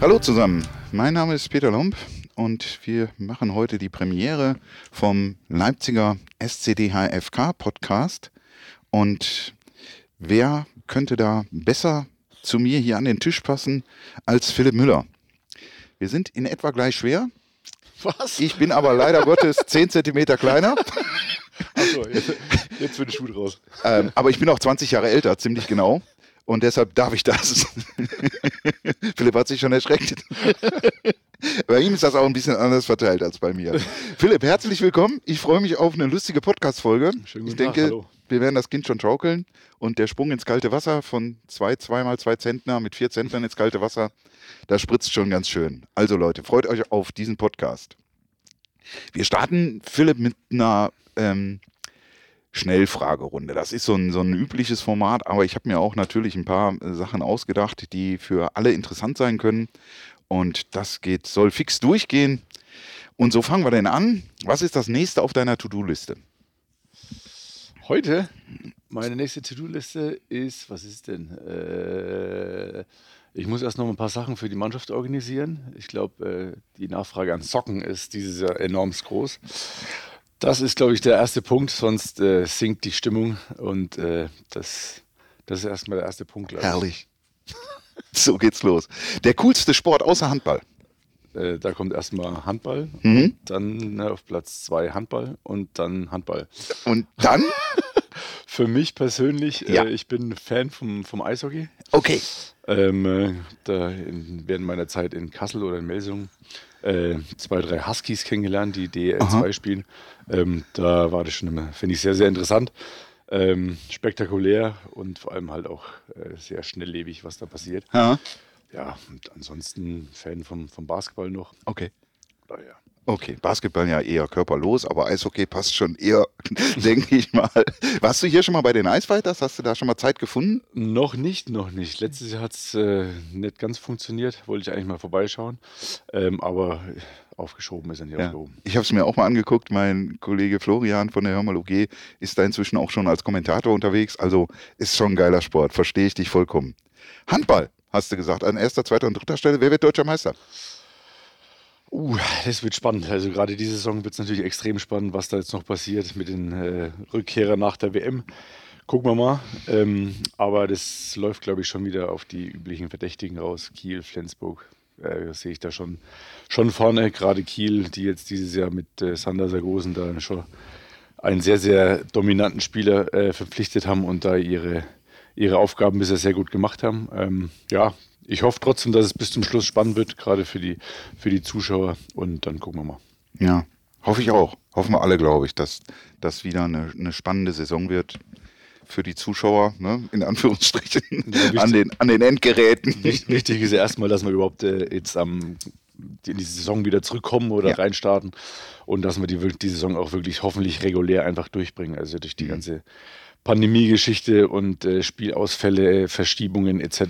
Hallo zusammen, mein Name ist Peter Lomb und wir machen heute die Premiere vom Leipziger SCDHFK Podcast. Und wer könnte da besser zu mir hier an den Tisch passen als Philipp Müller? Wir sind in etwa gleich schwer. Was? Ich bin aber leider Gottes 10 Zentimeter kleiner. Achso, jetzt, jetzt wird der Schuh raus. Ähm, aber ich bin auch 20 Jahre älter, ziemlich genau. Und deshalb darf ich das. Philipp hat sich schon erschreckt. bei ihm ist das auch ein bisschen anders verteilt als bei mir. Philipp, herzlich willkommen. Ich freue mich auf eine lustige Podcast-Folge. Ich Tag, denke, hallo. wir werden das Kind schon schaukeln. Und der Sprung ins kalte Wasser von zwei, zweimal zwei Zentner mit vier Zentnern ins kalte Wasser, da spritzt schon ganz schön. Also Leute, freut euch auf diesen Podcast. Wir starten, Philipp, mit einer ähm, Schnellfragerunde. Das ist so ein, so ein übliches Format, aber ich habe mir auch natürlich ein paar äh, Sachen ausgedacht, die für alle interessant sein können. Und das geht, soll fix durchgehen. Und so fangen wir denn an. Was ist das nächste auf deiner To-Do-Liste? Heute, meine nächste To-Do-Liste ist, was ist denn? Äh, ich muss erst noch ein paar Sachen für die Mannschaft organisieren. Ich glaube, äh, die Nachfrage an Socken ist dieses Jahr enorm groß. Das ist, glaube ich, der erste Punkt, sonst äh, sinkt die Stimmung und äh, das, das ist erstmal der erste Punkt. Herrlich. So geht's los. Der coolste Sport außer Handball. Äh, da kommt erstmal Handball, Mhm. dann ne, auf Platz zwei Handball und dann Handball. Und dann? Für mich persönlich, Ja. äh, ich bin Fan vom, vom Eishockey. Okay. Ähm, äh, da in, während meiner Zeit in Kassel oder in Melsungen äh, zwei, drei Huskies kennengelernt, die DL2 spielen. Ähm, da war das schon immer, finde ich, sehr, sehr interessant. Ähm, spektakulär und vor allem halt auch äh, sehr schnelllebig, was da passiert. Ja. Ja, und ansonsten Fan vom, vom Basketball noch. Okay. Daher. Okay, Basketball ja eher körperlos, aber Eishockey passt schon eher, denke ich mal. Warst du hier schon mal bei den Eisfighters? Hast du da schon mal Zeit gefunden? Noch nicht, noch nicht. Letztes Jahr hat es äh, nicht ganz funktioniert. Wollte ich eigentlich mal vorbeischauen. Ähm, aber aufgeschoben ist er nicht Ja. aufgehoben. Ich habe es mir auch mal angeguckt. Mein Kollege Florian von der Hörmal OG ist da inzwischen auch schon als Kommentator unterwegs. Also ist schon ein geiler Sport, verstehe ich dich vollkommen. Handball, hast du gesagt, an erster, zweiter und dritter Stelle. Wer wird deutscher Meister? Uh, das wird spannend. Also gerade diese Saison wird es natürlich extrem spannend, was da jetzt noch passiert mit den äh, Rückkehrern nach der WM. Gucken wir mal. Ähm, aber das läuft, glaube ich, schon wieder auf die üblichen Verdächtigen raus. Kiel, Flensburg, äh, sehe ich da schon, schon vorne. Gerade Kiel, die jetzt dieses Jahr mit äh, Sander Sargosen da schon einen sehr, sehr dominanten Spieler äh, verpflichtet haben und da ihre, ihre Aufgaben bisher sehr gut gemacht haben. Ähm, ja, ich hoffe trotzdem, dass es bis zum Schluss spannend wird, gerade für die, für die Zuschauer. Und dann gucken wir mal. Ja, hoffe ich auch. Hoffen wir alle, glaube ich, dass das wieder eine, eine spannende Saison wird für die Zuschauer, ne? in Anführungsstrichen, Ja, an, den, an den Endgeräten. Wicht- Wichtig ist ja erstmal, dass wir überhaupt äh, jetzt am in die Saison wieder zurückkommen oder Ja. reinstarten und dass wir die, wir- die Saison auch wirklich hoffentlich regulär einfach durchbringen. Also durch die ganze Pandemie-Geschichte und äh, Spielausfälle, Verschiebungen etc.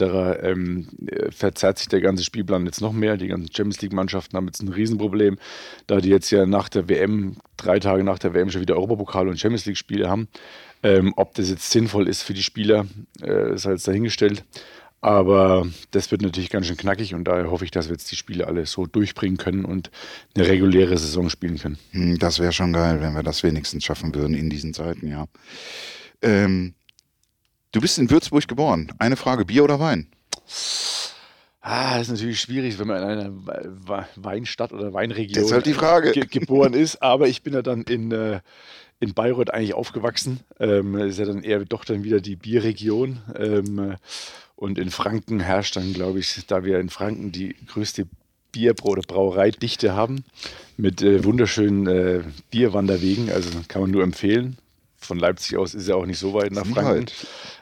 Ähm, äh, verzerrt sich der ganze Spielplan jetzt noch mehr. Die ganzen Champions League-Mannschaften haben jetzt ein Riesenproblem, da die jetzt ja nach der WM, drei Tage nach der WM schon wieder Europapokal und Champions League-Spiele haben. Ähm, ob das jetzt sinnvoll ist für die Spieler, äh, ist halt jetzt dahingestellt. Aber das wird natürlich ganz schön knackig und daher hoffe ich, dass wir jetzt die Spiele alle so durchbringen können und eine reguläre Saison spielen können. Hm, Das wäre schon geil, wenn wir das wenigstens schaffen würden in diesen Zeiten, ja. Ähm, du bist in Würzburg geboren. Eine Frage, Bier oder Wein? Ah, das ist natürlich schwierig, wenn man in einer We- Weinstadt oder Weinregion halt ge geboren ist. Aber ich bin ja dann in, äh, in Bayreuth eigentlich aufgewachsen. Ähm, das ist ja dann eher doch dann wieder die Bierregion. Ähm, und in Franken herrscht dann, glaube ich, da wir in Franken die größte Bier- oder Brauereidichte haben, mit äh, wunderschönen äh, Bierwanderwegen. Also kann man nur empfehlen. Von Leipzig aus ist ja auch nicht so weit nach Franken.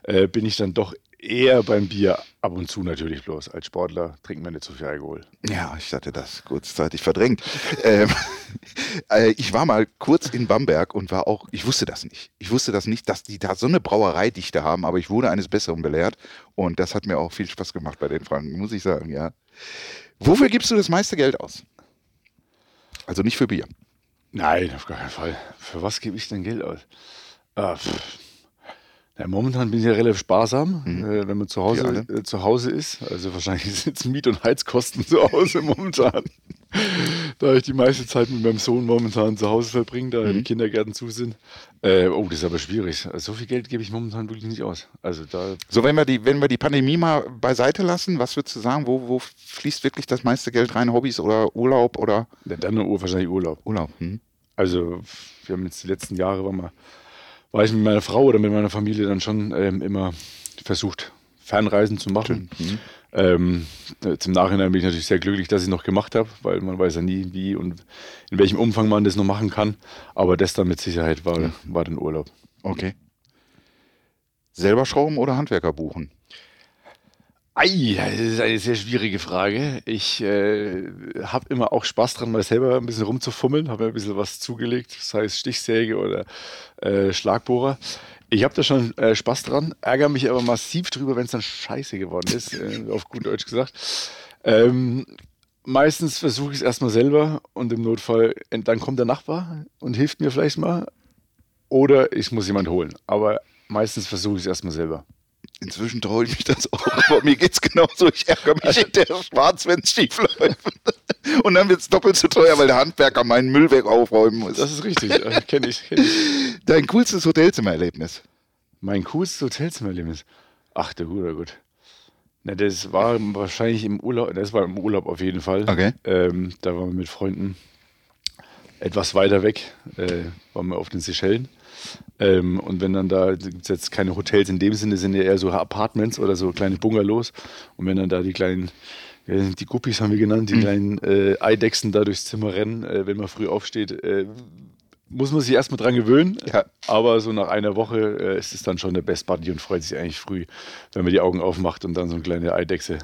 Äh, bin ich dann doch eher beim Bier ab und zu natürlich bloß. Als Sportler trinken wir nicht so viel Alkohol. Ja, ich hatte das kurzzeitig verdrängt. ähm, äh, ich war mal kurz in Bamberg und war auch, ich wusste das nicht. Ich wusste das nicht, dass die da so eine Brauereidichte haben, aber ich wurde eines Besseren belehrt und das hat mir auch viel Spaß gemacht bei den Franken, muss ich sagen, ja. Wofür gibst du das meiste Geld aus? Also nicht für Bier. Nein, auf gar keinen Fall. Für was gebe ich denn Geld aus? Ah. Ja, momentan bin ich ja relativ sparsam, Mhm. äh, wenn man zu Wir Hause, äh, zu Hause ist. Also wahrscheinlich sind es Miet- und Heizkosten zu Hause momentan. da ich die meiste Zeit mit meinem Sohn momentan zu Hause verbringe, da Mhm. die Kindergärten zu sind. Äh, oh, das ist aber schwierig. Also, so viel Geld gebe ich momentan wirklich nicht aus. Also da So, wenn wir die, wenn wir die Pandemie mal beiseite lassen, was würdest du sagen, wo, wo fließt wirklich das meiste Geld rein? Hobbys oder Urlaub oder ja, dann nur wahrscheinlich Urlaub. Urlaub? Hm? Also wir haben jetzt die letzten Jahre, war, mal, war ich mit meiner Frau oder mit meiner Familie dann schon ähm, immer versucht, Fernreisen zu machen. Mhm. Ähm, im Nachhinein bin ich natürlich sehr glücklich, dass ich noch gemacht habe, weil man weiß ja nie, wie und in welchem Umfang man das noch machen kann. Aber das dann mit Sicherheit war, war dann Urlaub. Okay. Selber schrauben oder Handwerker buchen? Ei, das ist eine sehr schwierige Frage. Ich äh, habe immer auch Spaß dran, mal selber ein bisschen rumzufummeln, habe mir ein bisschen was zugelegt, sei es Stichsäge oder äh, Schlagbohrer. Ich habe da schon äh, Spaß dran, ärgere mich aber massiv drüber, wenn es dann scheiße geworden ist, äh, auf gut Deutsch gesagt. Ähm, meistens versuche ich es erstmal selber und im Notfall, äh, dann kommt der Nachbar und hilft mir vielleicht mal. Oder ich muss jemand holen. Aber meistens versuche ich es erstmal selber. Inzwischen traue ich mich das auch, aber mir geht's genauso. Ich ärgere mich hinterher schwarz, wenn es schief läuft. Und dann wird es doppelt so teuer, weil der Handwerker meinen Müll weg aufräumen muss. Das ist richtig, kenne ich, kenn ich. Dein coolstes Hotelzimmererlebnis? Mein coolstes Hotelzimmererlebnis. Ach, der guter Gott. Na, das war wahrscheinlich im Urlaub, das war im Urlaub auf jeden Fall. Okay. Ähm, da waren wir mit Freunden etwas weiter weg, äh, waren wir auf den Seychellen. Ähm, und wenn dann da, gibt es jetzt keine Hotels in dem Sinne, sind ja eher so Apartments oder so kleine Bungalows. Und wenn dann da die kleinen, äh, die Guppies haben wir genannt, die Mhm. kleinen äh, Eidechsen da durchs Zimmer rennen, äh, wenn man früh aufsteht, äh, muss man sich erstmal dran gewöhnen. Ja. Aber so nach einer Woche äh, ist es dann schon der Best Buddy und freut sich eigentlich früh, wenn man die Augen aufmacht und dann so eine kleine Eidechse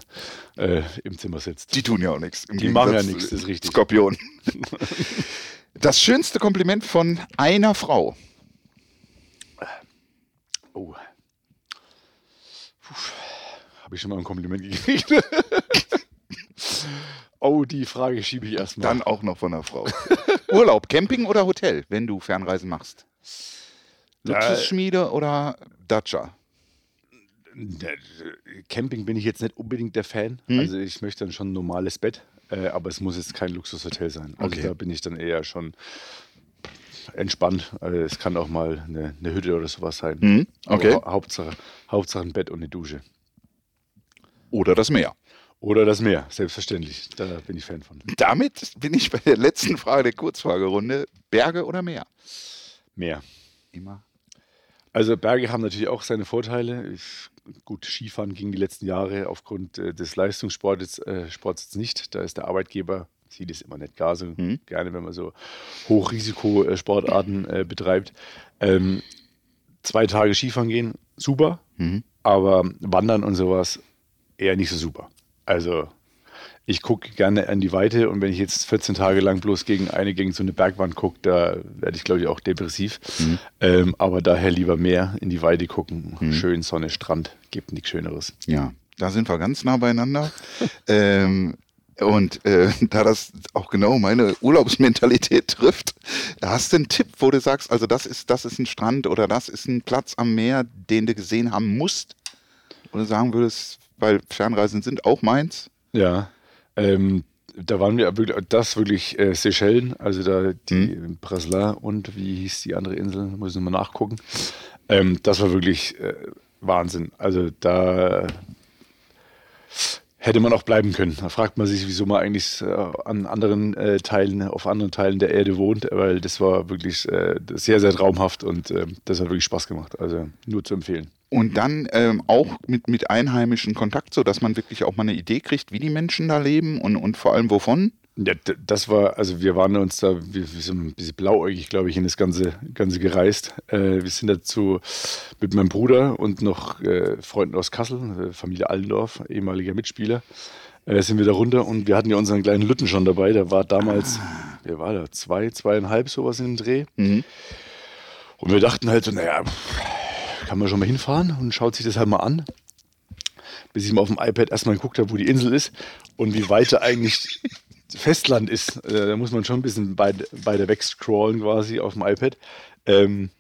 im Zimmer sitzt. Die tun ja auch nichts. Die machen ja Gegensatz nichts, das ist richtig. Skorpion. Das schönste Kompliment von einer Frau. Oh. Habe ich schon mal ein Kompliment gekriegt? oh, die Frage schiebe ich erstmal. Dann auch noch von einer Frau. Urlaub, Camping oder Hotel, wenn du Fernreisen machst? Luxusschmiede oder Dacia? Camping bin ich jetzt nicht unbedingt der Fan. Hm? Also ich möchte dann schon ein normales Bett, äh, aber es muss jetzt kein Luxushotel sein. Also Okay. da bin ich dann eher schon entspannt. Also es kann auch mal eine, eine Hütte oder sowas sein. Hm? Okay. Aber hau Hauptsache, Hauptsache ein Bett und eine Dusche. Oder das Meer. Oder das Meer, selbstverständlich. Da bin ich Fan von. Damit bin ich bei der letzten Frage der Kurzfragerunde. Berge oder Meer? Meer. Immer. Also Berge haben natürlich auch seine Vorteile. Ich, gut, Skifahren ging die letzten Jahre aufgrund äh, des Leistungssports äh, Sports jetzt nicht. Da ist der Arbeitgeber, sieht es immer nicht gar so Mhm. gerne, wenn man so Hochrisikosportarten äh, betreibt. Ähm, zwei Tage Skifahren gehen, super, Mhm. aber Wandern und sowas eher nicht so super. Also ich gucke gerne an die Weite und wenn ich jetzt 14 Tage lang bloß gegen eine, gegen so eine Bergwand gucke, da werde ich, glaube ich, auch depressiv. Mhm. Ähm, aber daher lieber mehr in die Weite gucken. Schön Sonne, Strand, gibt nichts Schöneres. Ja, da sind wir ganz nah beieinander. ähm, und äh, da das auch genau meine Urlaubsmentalität trifft, hast du einen Tipp, wo du sagst, also das ist, das ist ein Strand oder das ist ein Platz am Meer, den du gesehen haben musst? Oder sagen würdest, weil Fernreisen sind auch meins? Ja, ähm, da waren wir wirklich, das wirklich äh, Seychellen, also da die Braslin und wie hieß die andere Insel, muss ich nochmal nachgucken. Ähm, das war wirklich äh, Wahnsinn. Also da hätte man auch bleiben können. Da fragt man sich, wieso man eigentlich äh, an anderen äh, Teilen, auf anderen Teilen der Erde wohnt, weil das war wirklich äh, sehr, sehr traumhaft und äh, das hat wirklich Spaß gemacht. Also nur zu empfehlen. Und dann ähm, auch mit, mit Einheimischen Kontakt, sodass man wirklich auch mal eine Idee kriegt, wie die Menschen da leben und, und vor allem wovon. Ja, das war, also wir waren uns da, wir, wir sind ein bisschen blauäugig, glaube ich, in das Ganze, Ganze gereist. Äh, wir sind dazu mit meinem Bruder und noch äh, Freunden aus Kassel, äh, Familie Allendorf, ehemaliger Mitspieler, äh, sind wir da runter und wir hatten ja unseren kleinen Lütten schon dabei. Der war damals, wer war da? Zwei, zweieinhalb, sowas in dem Dreh. Mhm. Und wir dachten halt so, naja, kann man schon mal hinfahren und schaut sich das halt mal an. Bis ich mal auf dem iPad erstmal geguckt habe, wo die Insel ist und wie weiter eigentlich Festland ist. Äh, da muss man schon ein bisschen beide, beide wegscrollen quasi auf dem iPad. Ähm,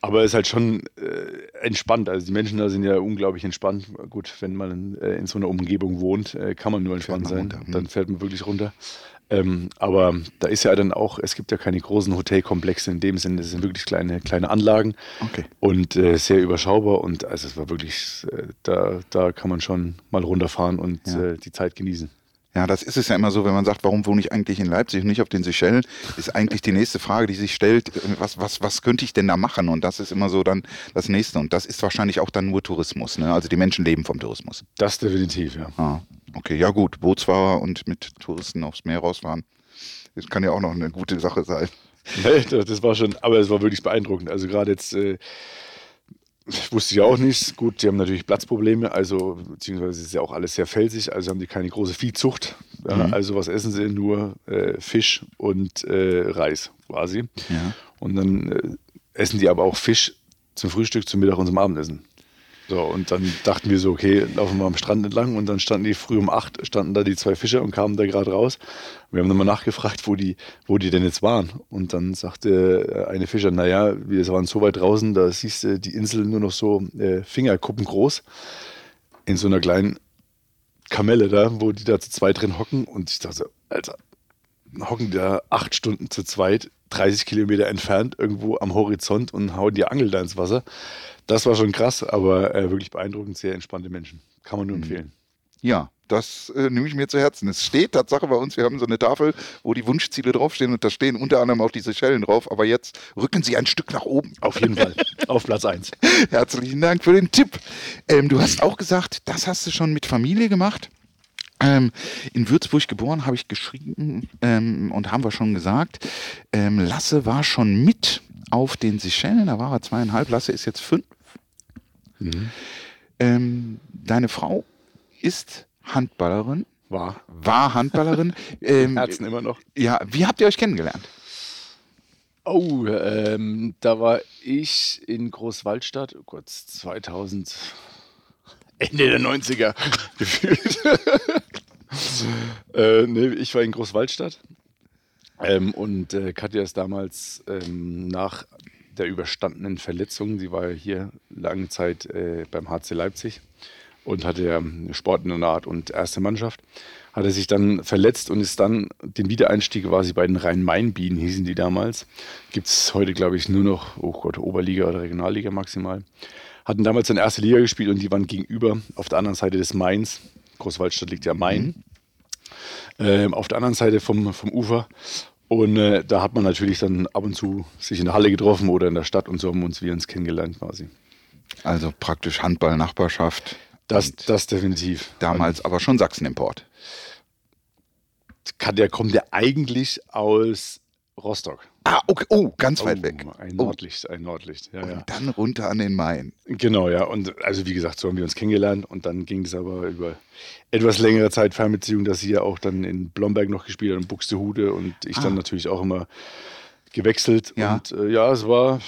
Aber es ist halt schon äh, entspannt. Also die Menschen da sind ja unglaublich entspannt. Gut, wenn man äh, in so einer Umgebung wohnt, äh, kann man nur entspannt sein. Runter. Dann fährt man wirklich runter. Ähm, aber da ist ja dann auch, es gibt ja keine großen Hotelkomplexe in dem Sinne, das sind wirklich kleine, kleine Anlagen okay. und äh, sehr überschaubar und also es war wirklich, äh, da, da kann man schon mal runterfahren und ja. die Zeit genießen. Ja, das ist es ja immer so, wenn man sagt, warum wohne ich eigentlich in Leipzig und nicht auf den Seychellen, ist eigentlich die nächste Frage, die sich stellt, was, was, was könnte ich denn da machen? Und das ist immer so dann das nächste. Und das ist wahrscheinlich auch dann nur Tourismus. Ne? Also die Menschen leben vom Tourismus. Das definitiv, ja. Ah, okay, ja gut, Bootsfahrer und mit Touristen aufs Meer rausfahren, das kann ja auch noch eine gute Sache sein. Das war schon, aber es war wirklich beeindruckend. Also gerade jetzt äh, wusste ich auch nicht. Gut, die haben natürlich Platzprobleme, also beziehungsweise ist ja auch alles sehr felsig, also haben die keine große Viehzucht. Ja, mhm. Also was essen sie? Nur äh, Fisch und äh, Reis quasi. Ja. Und dann äh, essen die aber auch Fisch zum Frühstück, zum Mittag und zum Abendessen. So, und dann dachten wir so, okay, laufen wir am Strand entlang und dann standen die früh um acht, standen da die zwei Fischer und kamen da gerade raus. Wir haben dann mal nachgefragt, wo die, wo die denn jetzt waren. Und dann sagte eine Fischer, naja, wir waren so weit draußen, da siehst du die Insel nur noch so äh, Fingerkuppen groß in so einer kleinen Kamelle da, wo die da zu zweit drin hocken. Und ich dachte, Alter, hocken die da acht Stunden zu zweit, 30 Kilometer entfernt, irgendwo am Horizont und hauen die Angel da ins Wasser. Das war schon krass, aber äh, wirklich beeindruckend, sehr entspannte Menschen. Kann man nur mhm. empfehlen. Ja, das äh, nehme ich mir zu Herzen. Es steht Tatsache bei uns, wir haben so eine Tafel, wo die Wunschziele draufstehen und da stehen unter anderem auch diese Schellen drauf. Aber jetzt rücken Sie ein Stück nach oben. Auf jeden Fall. Auf Platz 1. Herzlichen Dank für den Tipp. Ähm, du hast auch gesagt, das hast du schon mit Familie gemacht. Ähm, in Würzburg geboren, habe ich geschrieben ähm, und haben wir schon gesagt. Ähm, Lasse war schon mit auf den Seychellen, da war er zweieinhalb, Lasse ist jetzt fünf. Mhm. Ähm, deine Frau ist Handballerin. War. War Handballerin. ähm, Herzen immer noch. Ja, wie habt ihr euch kennengelernt? Oh, ähm, da war ich in Großwaldstadt, oh Gott, 2000, Ende der 90er gefühlt. äh, nee, ich war in Großwaldstadt ähm, und äh, Katja ist damals ähm, nach der überstandenen Verletzung, sie war hier lange Zeit äh, beim HC Leipzig und hatte ja Sportinternat und erste Mannschaft, hatte sich dann verletzt und ist dann den Wiedereinstieg quasi bei den Rhein-Main-Bienen, hießen die damals. Gibt es heute, glaube ich, nur noch, oh Gott, Oberliga oder Regionalliga maximal. Hatten damals in erste Liga gespielt und die waren gegenüber auf der anderen Seite des Mains. Großwaldstadt liegt ja Main. Mhm. Ähm, auf der anderen Seite vom, vom Ufer. Und äh, da hat man natürlich dann ab und zu sich in der Halle getroffen oder in der Stadt und so haben uns wir uns kennengelernt quasi. Also praktisch Handball-Nachbarschaft. Das, das definitiv. Damals aber schon Sachsen-Import. Der kommt ja eigentlich aus Rostock. Ah, okay. Oh, ganz weit oh, weg. Ein Nordlicht, ein Nordlicht. Ja, und ja. dann runter an den Main. Genau, ja. Und also wie gesagt, so haben wir uns kennengelernt und dann ging es aber über etwas längere Zeit Fernbeziehung, dass sie ja auch dann in Blomberg noch gespielt hat und Buxtehude und ich ah. dann natürlich auch immer gewechselt. Ja. Und äh, ja, es war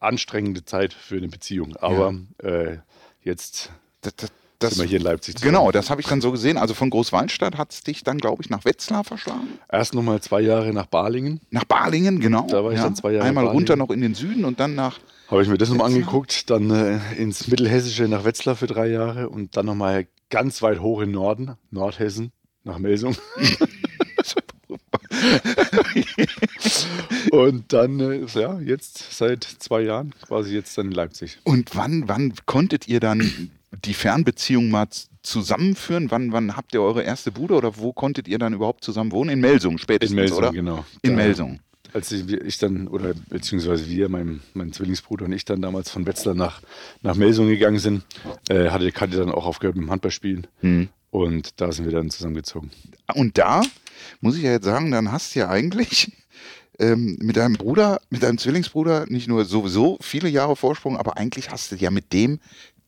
anstrengende Zeit für eine Beziehung. Aber ja. äh, jetzt das, das, das, sind wir hier in Leipzig. Zusammen. Genau, das habe ich dann so gesehen. Also von Großwallstadt hat es dich dann, glaube ich, nach Wetzlar verschlagen. Erst nochmal zwei Jahre nach Balingen. Nach Balingen, genau. Da war ich ja. dann zwei Jahre. Einmal runter noch in den Süden und dann nach. Habe ich mir das nochmal angeguckt, dann äh, ins Mittelhessische nach Wetzlar für drei Jahre und dann nochmal ganz weit hoch in Norden, Nordhessen, nach Melsung. und dann, äh, ja, jetzt seit zwei Jahren quasi jetzt dann in Leipzig. Und wann, wann konntet ihr dann die Fernbeziehung mal zusammenführen? Wann, wann habt ihr eure erste Bude oder wo konntet ihr dann überhaupt zusammen wohnen? In Melsung spätestens, in Melsung, oder? genau. In da, Melsung. Als ich, dann, oder beziehungsweise wir, mein, mein Zwillingsbruder und ich dann damals von Wetzlar nach, nach Melsung gegangen sind, äh, hatte Katja dann auch aufgehört mit dem Handballspielen. Hm. Und da sind wir dann zusammengezogen. Und da muss ich ja jetzt sagen, dann hast du ja eigentlich ähm, mit deinem Bruder, mit deinem Zwillingsbruder nicht nur sowieso viele Jahre Vorsprung, aber eigentlich hast du ja mit dem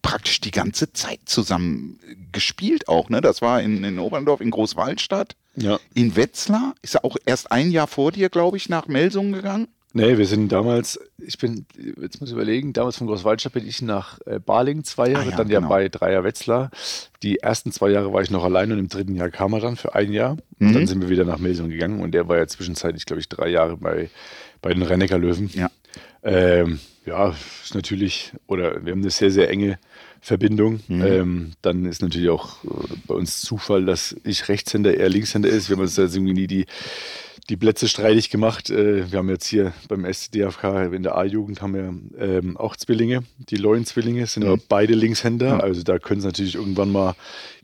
praktisch die ganze Zeit zusammen gespielt auch. Ne? Das war in, in Oberndorf, in Großwaldstadt, ja. in Wetzlar. Ist er auch erst ein Jahr vor dir, glaube ich, nach Melsungen gegangen? Nee, wir sind damals, ich bin, jetzt muss ich überlegen, damals von Großwaldstadt bin ich nach äh, Baling zwei Jahre, ah, ja, dann ja genau. bei Dreier Wetzlar. Die ersten zwei Jahre war ich noch allein und im dritten Jahr kam er dann für ein Jahr. Mhm. Dann sind wir wieder nach Melsungen gegangen und der war ja zwischenzeitlich, glaube ich, drei Jahre bei, bei den Rennecker Löwen. Ja. Ähm, ja, ist natürlich, oder wir haben eine sehr, sehr enge Verbindung. Mhm. Ähm, dann ist natürlich auch äh, bei uns Zufall, dass ich Rechtshänder, er Linkshänder ist. Wir haben uns da irgendwie nie die, die Plätze streitig gemacht. Äh, wir haben jetzt hier beim SCDFK in der A-Jugend haben wir ähm, auch Zwillinge. Die Leuen-Zwillinge sind mhm. aber beide Linkshänder. Ja. Also da können es natürlich irgendwann mal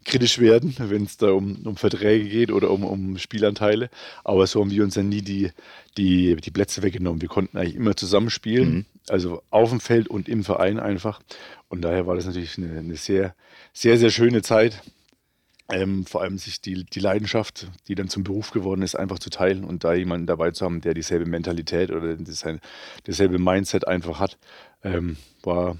kritisch werden, wenn es da um, um Verträge geht oder um, um Spielanteile. Aber so haben wir uns dann nie die, die, die Plätze weggenommen. Wir konnten eigentlich immer zusammenspielen, mhm. also auf dem Feld und im Verein einfach. Und daher war das natürlich eine, eine sehr, sehr, sehr schöne Zeit. Ähm, vor allem sich die, die Leidenschaft, die dann zum Beruf geworden ist, einfach zu teilen und da jemanden dabei zu haben, der dieselbe Mentalität oder dasselbe Mindset einfach hat, ähm, war,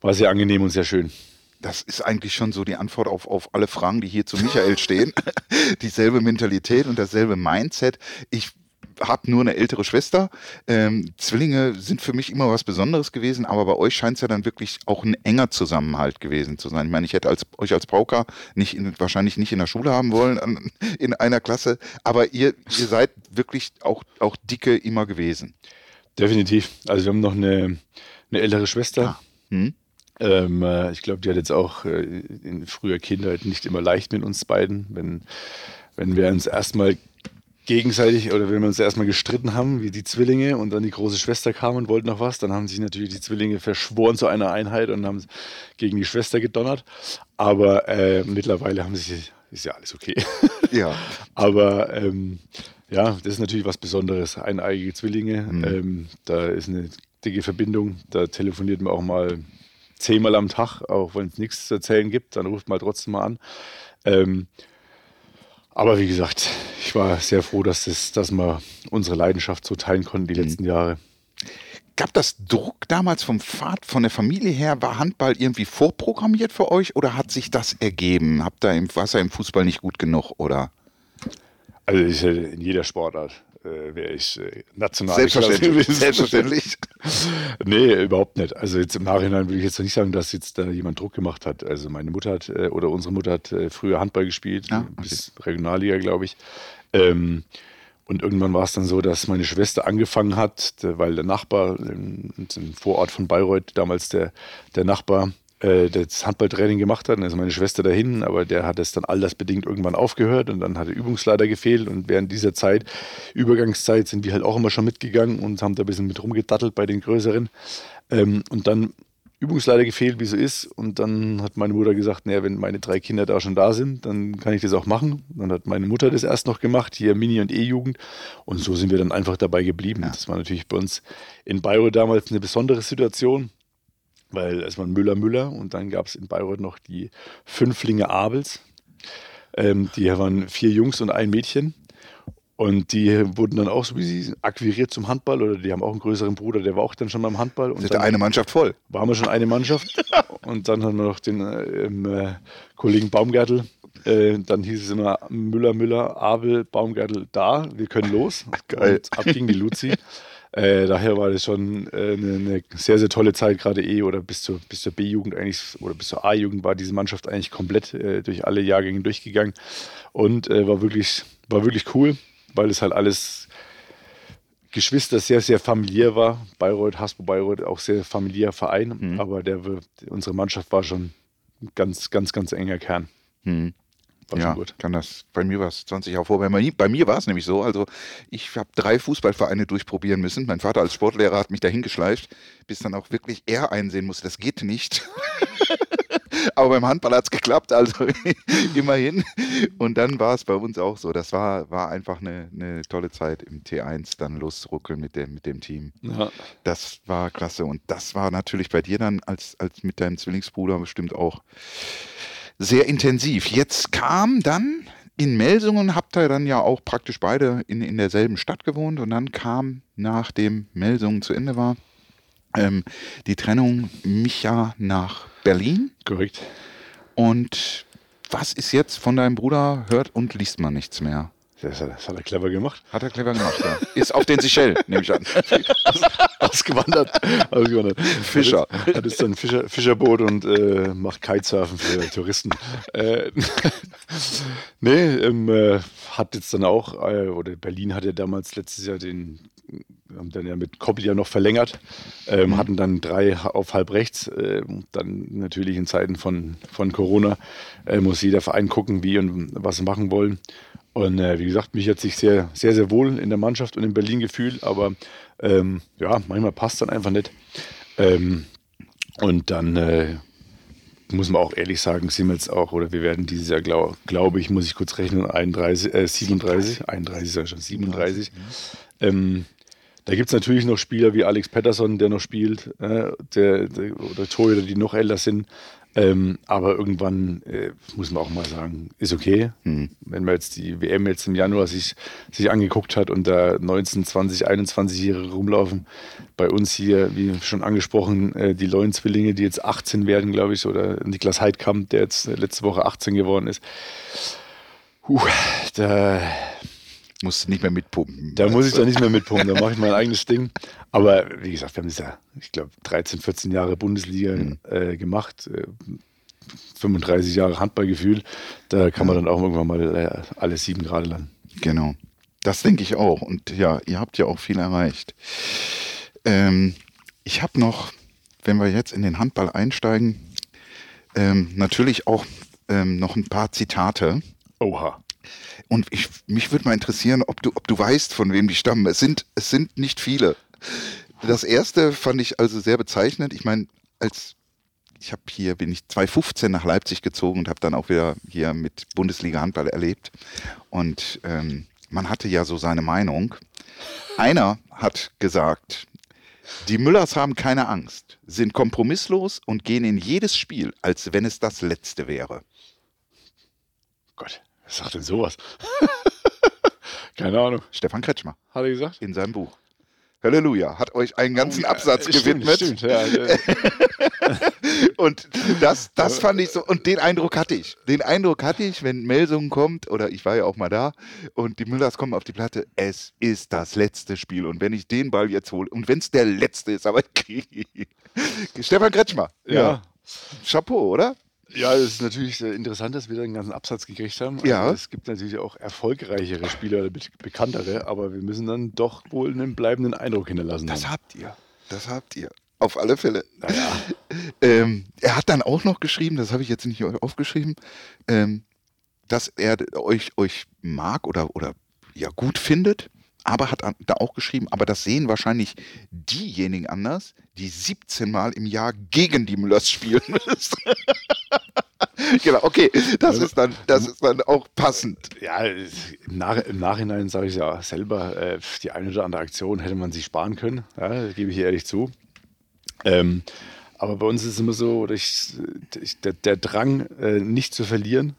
war sehr angenehm und sehr schön das ist eigentlich schon so die Antwort auf, auf alle Fragen, die hier zu Michael stehen. Dieselbe Mentalität und dasselbe Mindset. Ich habe nur eine ältere Schwester. Ähm, Zwillinge sind für mich immer was Besonderes gewesen, aber bei euch scheint es ja dann wirklich auch ein enger Zusammenhalt gewesen zu sein. Ich meine, ich hätte als, euch als Pauker nicht in, wahrscheinlich nicht in der Schule haben wollen, an, in einer Klasse, aber ihr, ihr seid wirklich auch, auch dicke immer gewesen. Definitiv. Also wir haben noch eine, eine ältere Schwester. Ah. Hm? Ähm, äh, ich glaube, die hat jetzt auch äh, in früher Kindheit nicht immer leicht mit uns beiden. Wenn, wenn wir uns erstmal gegenseitig oder wenn wir uns erstmal gestritten haben, wie die Zwillinge und dann die große Schwester kam und wollte noch was, dann haben sich natürlich die Zwillinge verschworen zu einer Einheit und haben gegen die Schwester gedonnert. Aber äh, mittlerweile haben sie, ist ja alles okay. Ja. Aber ähm, ja, das ist natürlich was Besonderes. Eineigige Zwillinge, mhm. ähm, da ist eine dicke Verbindung. Da telefoniert man auch mal zehnmal am Tag, auch wenn es nichts zu erzählen gibt, dann ruft mal trotzdem mal an. Ähm, aber wie gesagt, ich war sehr froh, dass, das, dass wir unsere Leidenschaft so teilen konnten die mhm. letzten Jahre. Gab das Druck damals vom Vater, von der Familie her? War Handball irgendwie vorprogrammiert für euch oder hat sich das ergeben? Habt ihr im Wasser im Fußball nicht gut genug oder? Also ja in jeder Sportart äh, wäre ich äh, national Selbstverständlich. Selbstverständlich. nee, überhaupt nicht. Also jetzt im Nachhinein würde ich jetzt nicht sagen, dass jetzt da jemand Druck gemacht hat. Also meine Mutter hat äh, oder unsere Mutter hat äh, früher Handball gespielt, ja, okay. bis Regionalliga, glaube ich. Ähm, und irgendwann war es dann so, dass meine Schwester angefangen hat, weil der Nachbar im, Vorort von Bayreuth, damals der, der Nachbar, äh, das Handballtraining gemacht hat. Dann ist meine Schwester dahin, aber der hat es dann altersbedingt irgendwann aufgehört und dann hat der Übungsleiter gefehlt. Und während dieser Zeit, Übergangszeit, sind wir halt auch immer schon mitgegangen und haben da ein bisschen mit rumgedattelt bei den Größeren. Ähm, und dann Übungsleiter gefehlt, wie so ist. Und dann hat meine Mutter gesagt, naja, wenn meine drei Kinder da schon da sind, dann kann ich das auch machen. Dann hat meine Mutter das erst noch gemacht, hier Mini- und E-Jugend. Und so sind wir dann einfach dabei geblieben. Ja. Das war natürlich bei uns in Bayreuth damals eine besondere Situation weil es war Müller Müller und dann gab es in Bayreuth noch die Fünflinge Abels. Ähm, die waren vier Jungs und ein Mädchen. Und die wurden dann auch so wie sie akquiriert zum Handball oder die haben auch einen größeren Bruder, der war auch dann schon beim Handball. Und Sind eine Mannschaft voll? Waren wir schon eine Mannschaft. und dann haben wir noch den äh, äh, Kollegen Baumgärtel. Äh, dann hieß es immer Müller, Müller, Abel, Baumgärtel da, wir können los. Geil. Und ab ging die Luzi. Äh, daher war das schon äh, eine, eine, sehr, sehr tolle Zeit, gerade E oder bis zur, bis zur B-Jugend eigentlich oder bis zur A-Jugend war diese Mannschaft eigentlich komplett äh, durch alle Jahrgänge durchgegangen und war, wirklich, war wirklich cool, weil es halt alles Geschwister sehr, sehr familiär war. Bayreuth, Hasbro Bayreuth, auch sehr familiär Verein, mhm. aber der, unsere Mannschaft war schon ein ganz, ganz, ganz enger Kern. Mhm. War ja, gut. kann das. Bei mir war es 20 Jahre vor. Bei mir, bei mir war es nämlich so. Also ich habe drei Fußballvereine durchprobieren müssen. Mein Vater als Sportlehrer hat mich dahin geschleift, bis dann auch wirklich er einsehen musste, das geht nicht. Aber beim Handball hat es geklappt, also immerhin. Und dann war es bei uns auch so. Das war, war einfach eine, eine tolle Zeit im T1, dann loszuruckeln mit dem, mit dem Team. Ja. Das war klasse. Und das war natürlich bei dir dann als, als mit deinem Zwillingsbruder bestimmt auch sehr intensiv. Jetzt kam dann in Melsungen, habt ihr dann ja auch praktisch beide in, in derselben Stadt gewohnt und dann kam, nachdem Melsungen zu Ende war, ähm, die Trennung Micha nach Berlin. Korrekt. Und was ist jetzt von deinem Bruder? Hört und liest man nichts mehr. Das hat, das hat, er clever gemacht. Hat er clever gemacht, ja. Ist auf den Seychellen, nehme ich an. Ausgewandert. Ausgewandert. Fischer. Hat jetzt dann Fischer, Fischerboot und äh, macht Kitesurfen für Touristen. äh, nee, ähm, äh, hat jetzt dann auch, äh, oder Berlin hatte damals letztes Jahr den haben dann ja mit Koppel ja noch verlängert, ähm, mhm. hatten dann drei auf halb rechts. Äh, dann natürlich in Zeiten von, von Corona äh, muss jeder Verein gucken, wie und was sie machen wollen. Und äh, wie gesagt, mich hat sich sehr, sehr, sehr wohl in der Mannschaft und in Berlin gefühlt, aber ähm, ja, manchmal passt dann einfach nicht. Ähm, und dann äh, muss man auch ehrlich sagen, sind wir jetzt auch, oder wir werden dieses Jahr, glaube glaub ich, muss ich kurz rechnen, 31, äh, 37, 31 ist ja schon 37. 37 ähm, da gibt es natürlich noch Spieler wie Alex Patterson, der noch spielt, äh, der, der, oder Torhüter, die noch älter sind. Ähm, aber irgendwann äh, muss man auch mal sagen, ist okay. Mhm. Wenn man jetzt die WM jetzt im Januar sich, sich angeguckt hat und da 19, 20, 21-Jährige rumlaufen, bei uns hier, wie schon angesprochen, äh, die Leuen-Zwillinge, die jetzt 18 werden, glaube ich, oder Niklas Heidkamp, der jetzt letzte Woche 18 geworden ist. Puh, da Musst du nicht mehr mitpumpen. Da muss ich dann nicht mehr mitpumpen, da mache ich mein eigenes Ding. Aber wie gesagt, wir haben das ja, ich glaube, 13, 14 Jahre Bundesliga mhm. äh, gemacht. Äh, 35 Jahre Handballgefühl. Da kann man dann auch irgendwann mal äh, alle sieben Grad landen. Genau. Das denke ich auch. Und ja, ihr habt ja auch viel erreicht. Ähm, ich habe noch, wenn wir jetzt in den Handball einsteigen, ähm, natürlich auch ähm, noch ein paar Zitate. Oha. Und ich, mich würde mal interessieren, ob du, ob du weißt, von wem die stammen. Es sind, es sind nicht viele. Das erste fand ich also sehr bezeichnend. Ich meine, als ich habe hier bin ich 2015 nach Leipzig gezogen und habe dann auch wieder hier mit Bundesliga Handball erlebt. Und ähm, man hatte ja so seine Meinung. Einer hat gesagt, die Müllers haben keine Angst, sind kompromisslos und gehen in jedes Spiel, als wenn es das letzte wäre. Gott. Was sagt denn sowas? Keine Ahnung. Stefan Kretschmer. Hat er gesagt? In seinem Buch. Halleluja, hat euch einen ganzen oh, ja, Absatz stimmt, gewidmet. Stimmt, ja, ja. und das, das fand ich so, und den Eindruck hatte ich. Den Eindruck hatte ich, wenn Melsungen kommt, oder ich war ja auch mal da, und die Müllers kommen auf die Platte, es ist das letzte Spiel. Und wenn ich den Ball jetzt hole, und wenn es der letzte ist, aber Stefan Kretschmer. Ja. Chapeau, oder? Ja, es ist natürlich interessant, dass wir da einen ganzen Absatz gekriegt haben. Also ja. Es gibt natürlich auch erfolgreichere Spieler, bekanntere, aber wir müssen dann doch wohl einen bleibenden Eindruck hinterlassen. Das haben. habt ihr. Das habt ihr. Auf alle Fälle. Naja. ähm, er hat dann auch noch geschrieben, das habe ich jetzt nicht aufgeschrieben, ähm, dass er euch, euch mag oder, oder ja gut findet, aber hat da auch geschrieben, aber das sehen wahrscheinlich diejenigen anders, die 17 Mal im Jahr gegen die Müllers spielen müssen. genau, okay, das ist dann, das ist dann auch passend. Ja, im, Nach im Nachhinein sage ich ja selber, äh, die eine oder andere Aktion hätte man sich sparen können, ja, gebe ich hier ehrlich zu. Ähm, aber bei uns ist es immer so, ich, ich, der, der, Drang, äh, nicht zu verlieren,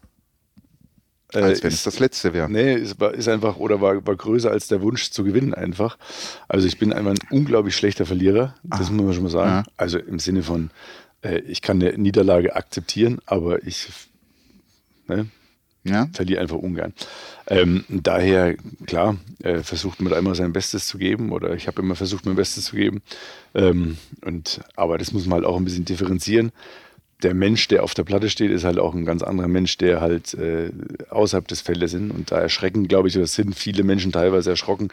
äh, als wenn ist, es das letzte wäre. Nee, ist, ist einfach oder war, war größer als der Wunsch zu gewinnen einfach. Also ich bin einfach ein unglaublich schlechter Verlierer, das ah. muss man schon mal sagen. Ja. Also im Sinne von, äh, ich kann eine Niederlage akzeptieren, aber ich ne, ja. verliere einfach ungern. Ähm, daher, klar, äh, versucht man da immer sein Bestes zu geben oder ich habe immer versucht, mein Bestes zu geben. Ähm, und, aber das muss man halt auch ein bisschen differenzieren der Mensch, der auf der Platte steht, ist halt auch ein ganz anderer Mensch, der halt äh, außerhalb des Feldes sind. Und da erschrecken, glaube ich, oder sind viele Menschen teilweise erschrocken,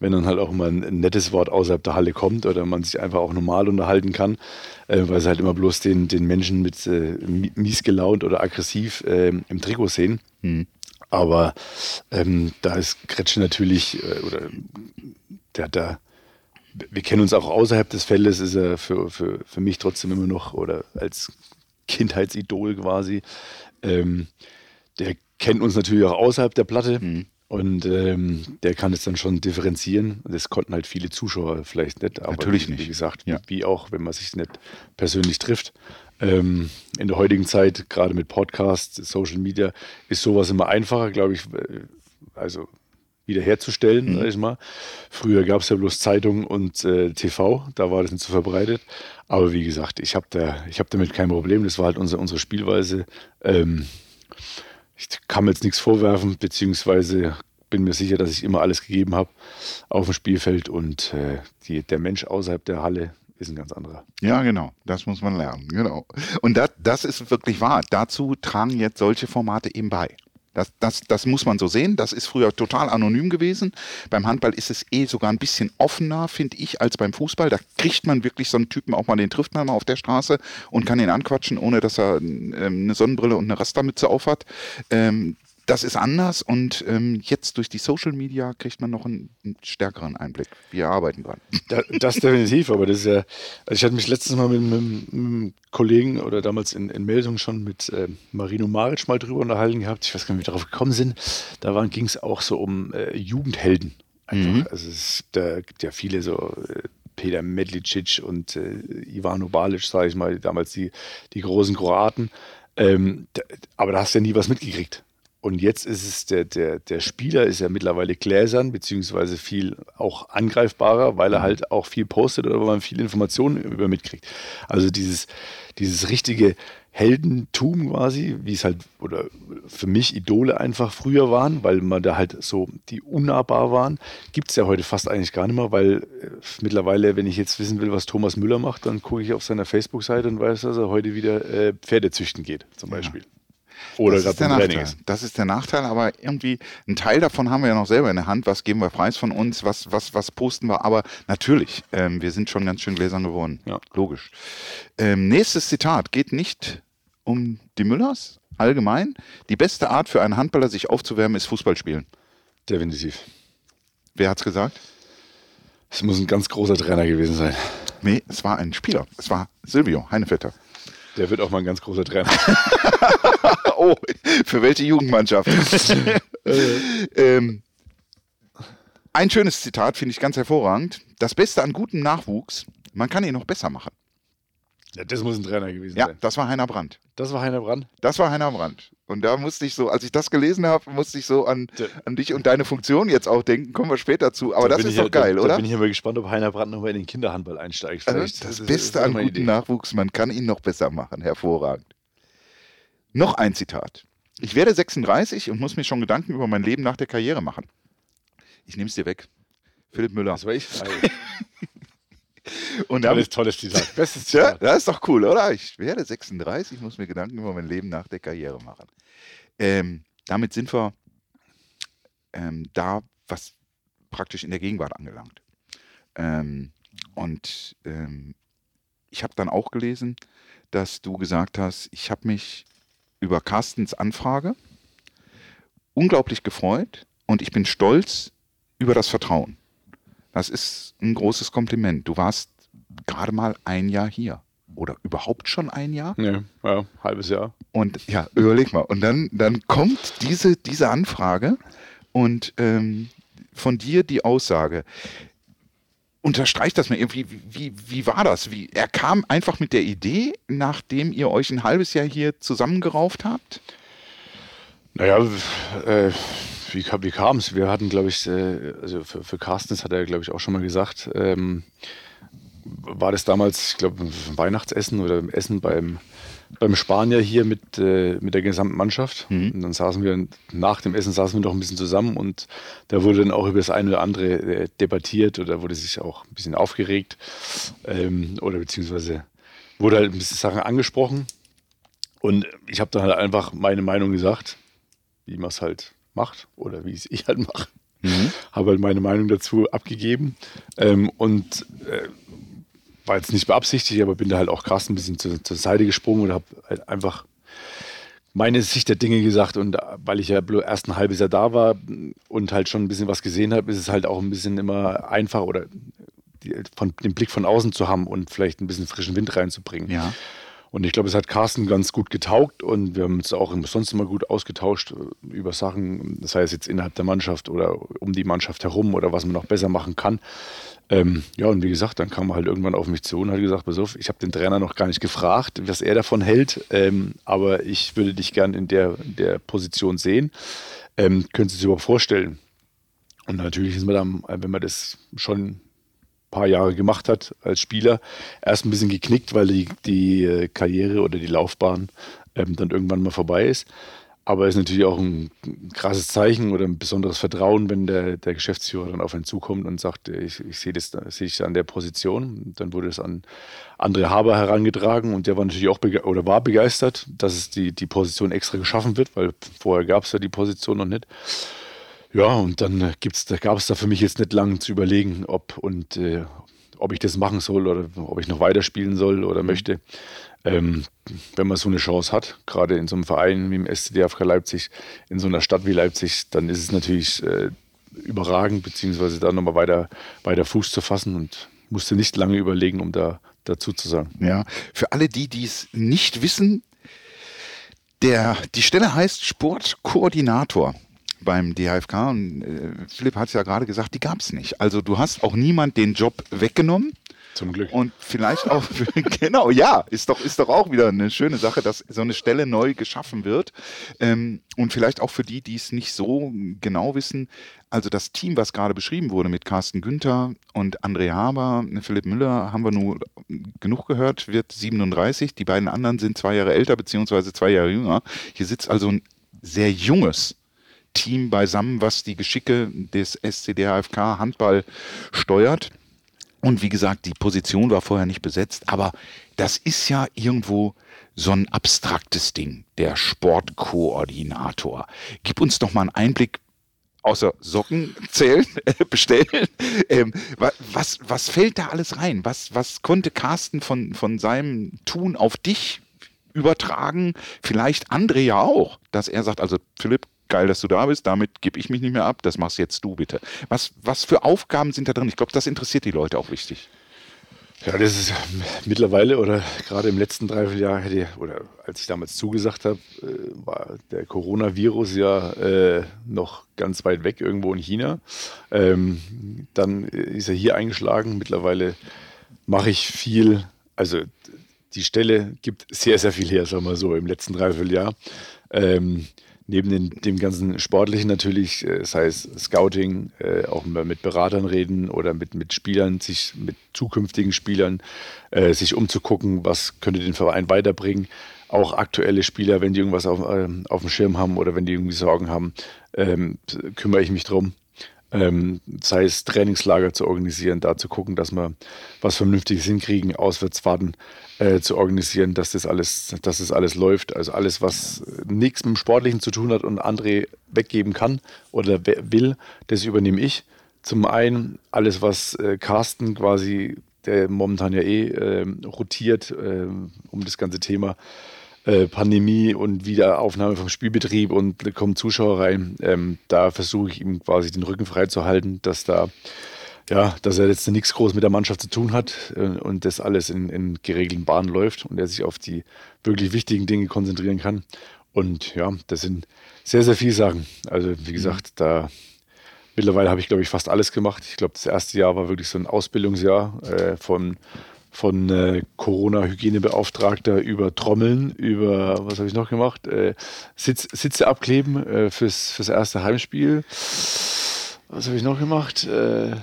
wenn dann halt auch immer ein, nettes Wort außerhalb der Halle kommt oder man sich einfach auch normal unterhalten kann, äh, weil sie halt immer bloß den, den Menschen mit äh, mies gelaunt oder aggressiv äh, im Trikot sehen. Mhm. Aber ähm, da ist Kretsche natürlich, äh, oder der hat da wir kennen uns auch außerhalb des Feldes, ist er für, für, für mich trotzdem immer noch oder als Kindheitsidol quasi. Ähm, der kennt uns natürlich auch außerhalb der Platte. Mhm. Und ähm, der kann es dann schon differenzieren. Das konnten halt viele Zuschauer vielleicht nicht. Aber Natürlich nicht. Wie gesagt, ja. wie auch, wenn man sich nicht persönlich trifft. Ähm, in der heutigen Zeit, gerade mit Podcasts, Social Media, ist sowas immer einfacher, glaube ich. Also wiederherzustellen, mhm. sag ich mal. Früher gab es ja bloß Zeitung und äh, TV, da war das nicht so verbreitet. Aber wie gesagt, ich habe da, hab damit kein Problem. Das war halt unsere, unsere Spielweise. Ähm, ich kann mir jetzt nichts vorwerfen, beziehungsweise bin mir sicher, dass ich immer alles gegeben habe auf dem Spielfeld und äh, die, der Mensch außerhalb der Halle ist ein ganz anderer. Ja, genau. Das muss man lernen. Genau. Und das, das ist wirklich wahr. Dazu tragen jetzt solche Formate eben bei. Das, das, das muss man so sehen. Das ist früher total anonym gewesen. Beim Handball ist es eh sogar ein bisschen offener, finde ich, als beim Fußball. Da kriegt man wirklich so einen Typen auch mal, den trifft man mal auf der Straße und kann ihn anquatschen, ohne dass er ähm, eine Sonnenbrille und eine Rastermütze aufhat. Ähm, das ist anders und ähm, jetzt durch die Social Media kriegt man noch einen, einen stärkeren Einblick. Wir arbeiten dran. Da, das definitiv, aber das ist ja, also ich hatte mich letztens mal mit, mit, mit einem Kollegen oder damals in, in Meldung schon mit äh, Marino Maric mal drüber unterhalten gehabt. Ich weiß gar nicht, wie wir darauf gekommen sind. Da ging es auch so um äh, Jugendhelden. Mhm. Also es, da gibt ja viele so. Äh, Peter Medlicic und äh, Ivano Balic, sage ich mal, damals die, die großen Kroaten. Ähm, da, aber da hast du ja nie was mitgekriegt. Und jetzt ist es, der, der, der Spieler ist ja mittlerweile gläsern, beziehungsweise viel auch angreifbarer, weil er mhm. halt auch viel postet oder weil man viel Informationen über mitkriegt. Also dieses, dieses richtige Heldentum quasi, wie es halt, oder für mich Idole einfach früher waren, weil man da halt so die unnahbar waren, gibt es ja heute fast eigentlich gar nicht mehr, weil äh, mittlerweile, wenn ich jetzt wissen will, was Thomas Müller macht, dann gucke ich auf seiner Facebook-Seite und weiß, dass er heute wieder äh, Pferde züchten geht, zum Beispiel. Ja. Oder das ist der Nachteil. Ist. Das ist der Nachteil, aber irgendwie ein Teil davon haben wir ja noch selber in der Hand. Was geben wir preis von uns? Was, was, was posten wir? Aber natürlich, ähm, wir sind schon ganz schön gläsern geworden. Ja. Logisch. Ähm, nächstes Zitat geht nicht um die Müllers allgemein. Die beste Art für einen Handballer, sich aufzuwärmen, ist Fußballspielen. Definitiv. Wer hat's gesagt? Es muss ein ganz großer Trainer gewesen sein. Nee, es war ein Spieler. Es war Silvio Heinevetter. Der wird auch mal ein ganz großer Trainer. oh, für welche Jugendmannschaft? ähm, ein schönes Zitat finde ich ganz hervorragend. Das Beste an gutem Nachwuchs, man kann ihn noch besser machen. Ja, das muss ein Trainer gewesen ja, sein. Ja, das war Heiner Brandt. Das war Heiner Brandt? Das war Heiner Brandt. Und da musste ich so, als ich das gelesen habe, musste ich so an, an dich und deine Funktion jetzt auch denken. Kommen wir später zu. Aber da das ist doch geil, da, oder? Da bin ich immer gespannt, ob Heiner Brandt nochmal in den Kinderhandball einsteigt. Also das, das Beste an gutem Nachwuchs, man kann ihn noch besser machen. Hervorragend. Noch ein Zitat. Ich werde 36 und muss mir schon Gedanken über mein Leben nach der Karriere machen. Ich nehme es dir weg. Philipp Müller. Das war ich. Und tolles, tolles Zitat. Bestes Zitat. Ja, das ist doch cool, oder? Ich werde 36, muss mir Gedanken über mein Leben nach der Karriere machen. Ähm, damit sind wir ähm, da, was praktisch in der Gegenwart angelangt. Ähm, und ähm, ich habe dann auch gelesen, dass du gesagt hast, ich habe mich über Carstens Anfrage unglaublich gefreut und ich bin stolz über das Vertrauen. Das ist ein großes Kompliment. Du warst gerade mal ein Jahr hier. Oder überhaupt schon ein Jahr? Nee, ja, halbes Jahr. Und ja, überleg mal. Und dann, dann kommt diese, diese Anfrage und ähm, von dir die Aussage. Unterstreicht das mal irgendwie, wie, wie war das? Wie, er kam einfach mit der Idee, nachdem ihr euch ein halbes Jahr hier zusammengerauft habt? Naja, äh, wie, wie kam es? Wir hatten, glaube ich, äh, also für, für Carstens hat er, glaube ich, auch schon mal gesagt, ähm, war das damals, ich glaube, Weihnachtsessen oder Essen beim, beim Spanier hier mit, äh, mit der gesamten Mannschaft. Mhm. Und dann saßen wir, nach dem Essen saßen wir noch ein bisschen zusammen und da wurde dann auch über das eine oder andere äh, debattiert oder wurde sich auch ein bisschen aufgeregt ähm, oder beziehungsweise wurde halt ein bisschen Sachen angesprochen. Und ich habe dann halt einfach meine Meinung gesagt, wie man es halt macht oder wie es ich halt mache. Mhm. Habe halt meine Meinung dazu abgegeben ähm, und äh, war jetzt nicht beabsichtigt, aber bin da halt auch krass ein bisschen zur, zur Seite gesprungen und habe halt einfach meine Sicht der Dinge gesagt und weil ich ja erst ein halbes Jahr da war und halt schon ein bisschen was gesehen habe, ist es halt auch ein bisschen immer einfach oder von den Blick von außen zu haben und vielleicht ein bisschen frischen Wind reinzubringen. Ja. Und ich glaube, es hat Carsten ganz gut getaugt und wir haben uns auch sonst immer gut ausgetauscht äh, über Sachen, das heißt jetzt innerhalb der Mannschaft oder um die Mannschaft herum oder was man noch besser machen kann. Ähm, ja, und wie gesagt, dann kam er halt irgendwann auf mich zu und hat gesagt, pass auf, ich habe den Trainer noch gar nicht gefragt, was er davon hält, ähm, aber ich würde dich gern in der, in der Position sehen. Ähm, können Sie sich überhaupt vorstellen? Und natürlich ist man dann, wenn man das schon paar Jahre gemacht hat als Spieler, erst ein bisschen geknickt, weil die, die äh, Karriere oder die Laufbahn ähm, dann irgendwann mal vorbei ist. Aber es ist natürlich auch ein krasses Zeichen oder ein besonderes Vertrauen, wenn der, der Geschäftsführer dann auf einen zukommt und sagt, ich, ich sehe das sehe ich an der Position. Dann wurde es an André Haber herangetragen und der war natürlich auch oder war begeistert, dass es die, die Position extra geschaffen wird, weil vorher gab es ja die Position noch nicht. Ja, und dann gibt's, da gab es da für mich jetzt nicht lange zu überlegen, ob und äh, ob ich das machen soll oder ob ich noch weiterspielen soll oder mhm. möchte. Ähm, wenn man so eine Chance hat, gerade in so einem Verein wie im SCDFK Leipzig, in so einer Stadt wie Leipzig, dann ist es natürlich äh, überragend, beziehungsweise da nochmal weiter, weiter Fuß zu fassen und musste nicht lange überlegen, um da dazu zu sagen. Ja, für alle die, die es nicht wissen, der, die Stelle heißt Sportkoordinator beim DHFK und äh, Philipp hat es ja gerade gesagt, die gab es nicht. Also du hast auch niemand den Job weggenommen. Zum Glück. Und vielleicht auch, genau, ja, ist doch, ist doch auch wieder eine schöne Sache, dass so eine Stelle neu geschaffen wird. Ähm, und vielleicht auch für die, die es nicht so genau wissen, also das Team, was gerade beschrieben wurde mit Carsten Günther und André Haber, Philipp Müller, haben wir nur genug gehört, wird 37. Die beiden anderen sind zwei Jahre älter, beziehungsweise zwei Jahre jünger. Hier sitzt also ein sehr junges Team beisammen, was die Geschicke des SCDHFK Handball steuert. Und wie gesagt, die Position war vorher nicht besetzt, aber das ist ja irgendwo so ein abstraktes Ding, der Sportkoordinator. Gib uns doch mal einen Einblick, außer Socken zählen, äh, bestellen. Ähm, was, was fällt da alles rein? Was, was konnte Carsten von, von seinem Tun auf dich übertragen? Vielleicht André ja auch, dass er sagt, also Philipp, geil, dass du da bist, damit gebe ich mich nicht mehr ab, das machst jetzt du bitte. Was, was für Aufgaben sind da drin? Ich glaube, das interessiert die Leute auch wichtig. Ja, das ist mittlerweile oder gerade im letzten Dreivierteljahr oder als ich damals zugesagt habe, äh, war der Coronavirus ja äh, noch ganz weit weg irgendwo in China. Ähm, dann ist er hier eingeschlagen. Mittlerweile mache ich viel, also die Stelle gibt sehr, sehr viel her, sagen wir so, im letzten Dreivierteljahr. Ähm, neben den, dem ganzen Sportlichen natürlich, äh, sei es Scouting, äh, auch mit Beratern reden oder mit, mit Spielern, sich mit zukünftigen Spielern, äh, sich umzugucken, was könnte den Verein weiterbringen. Auch aktuelle Spieler, wenn die irgendwas auf, äh, auf dem Schirm haben oder wenn die irgendwie Sorgen haben, ähm, kümmere ich mich drum ähm, sei es Trainingslager zu organisieren, da zu gucken, dass wir was Vernünftiges hinkriegen, Auswärtsfahrten äh, zu organisieren, dass das alles, dass das alles läuft. Also alles, was nichts mit dem Sportlichen zu tun hat und André weggeben kann oder will, das übernehme ich. Zum einen alles, was äh, Carsten quasi, der momentan ja eh äh, rotiert äh, um das ganze Thema, äh, Pandemie und Wiederaufnahme vom Spielbetrieb und kommen Zuschauer rein. Ähm, da versuche ich ihm quasi den Rücken frei zu halten, dass da ja, dass er jetzt nichts groß mit der Mannschaft zu tun hat äh, und das alles in, in geregelten Bahnen läuft und er sich auf die wirklich wichtigen Dinge konzentrieren kann. Und ja, das sind sehr, sehr viele Sachen. Also wie gesagt, da mittlerweile habe ich, glaube ich, fast alles gemacht. Ich glaube, das erste Jahr war wirklich so ein Ausbildungsjahr äh, von von äh, Corona-Hygienebeauftragter über Trommeln, über, was habe ich noch gemacht? Äh, Sitz, Sitze abkleben äh, fürs, fürs erste Heimspiel. Was habe ich noch gemacht? Äh,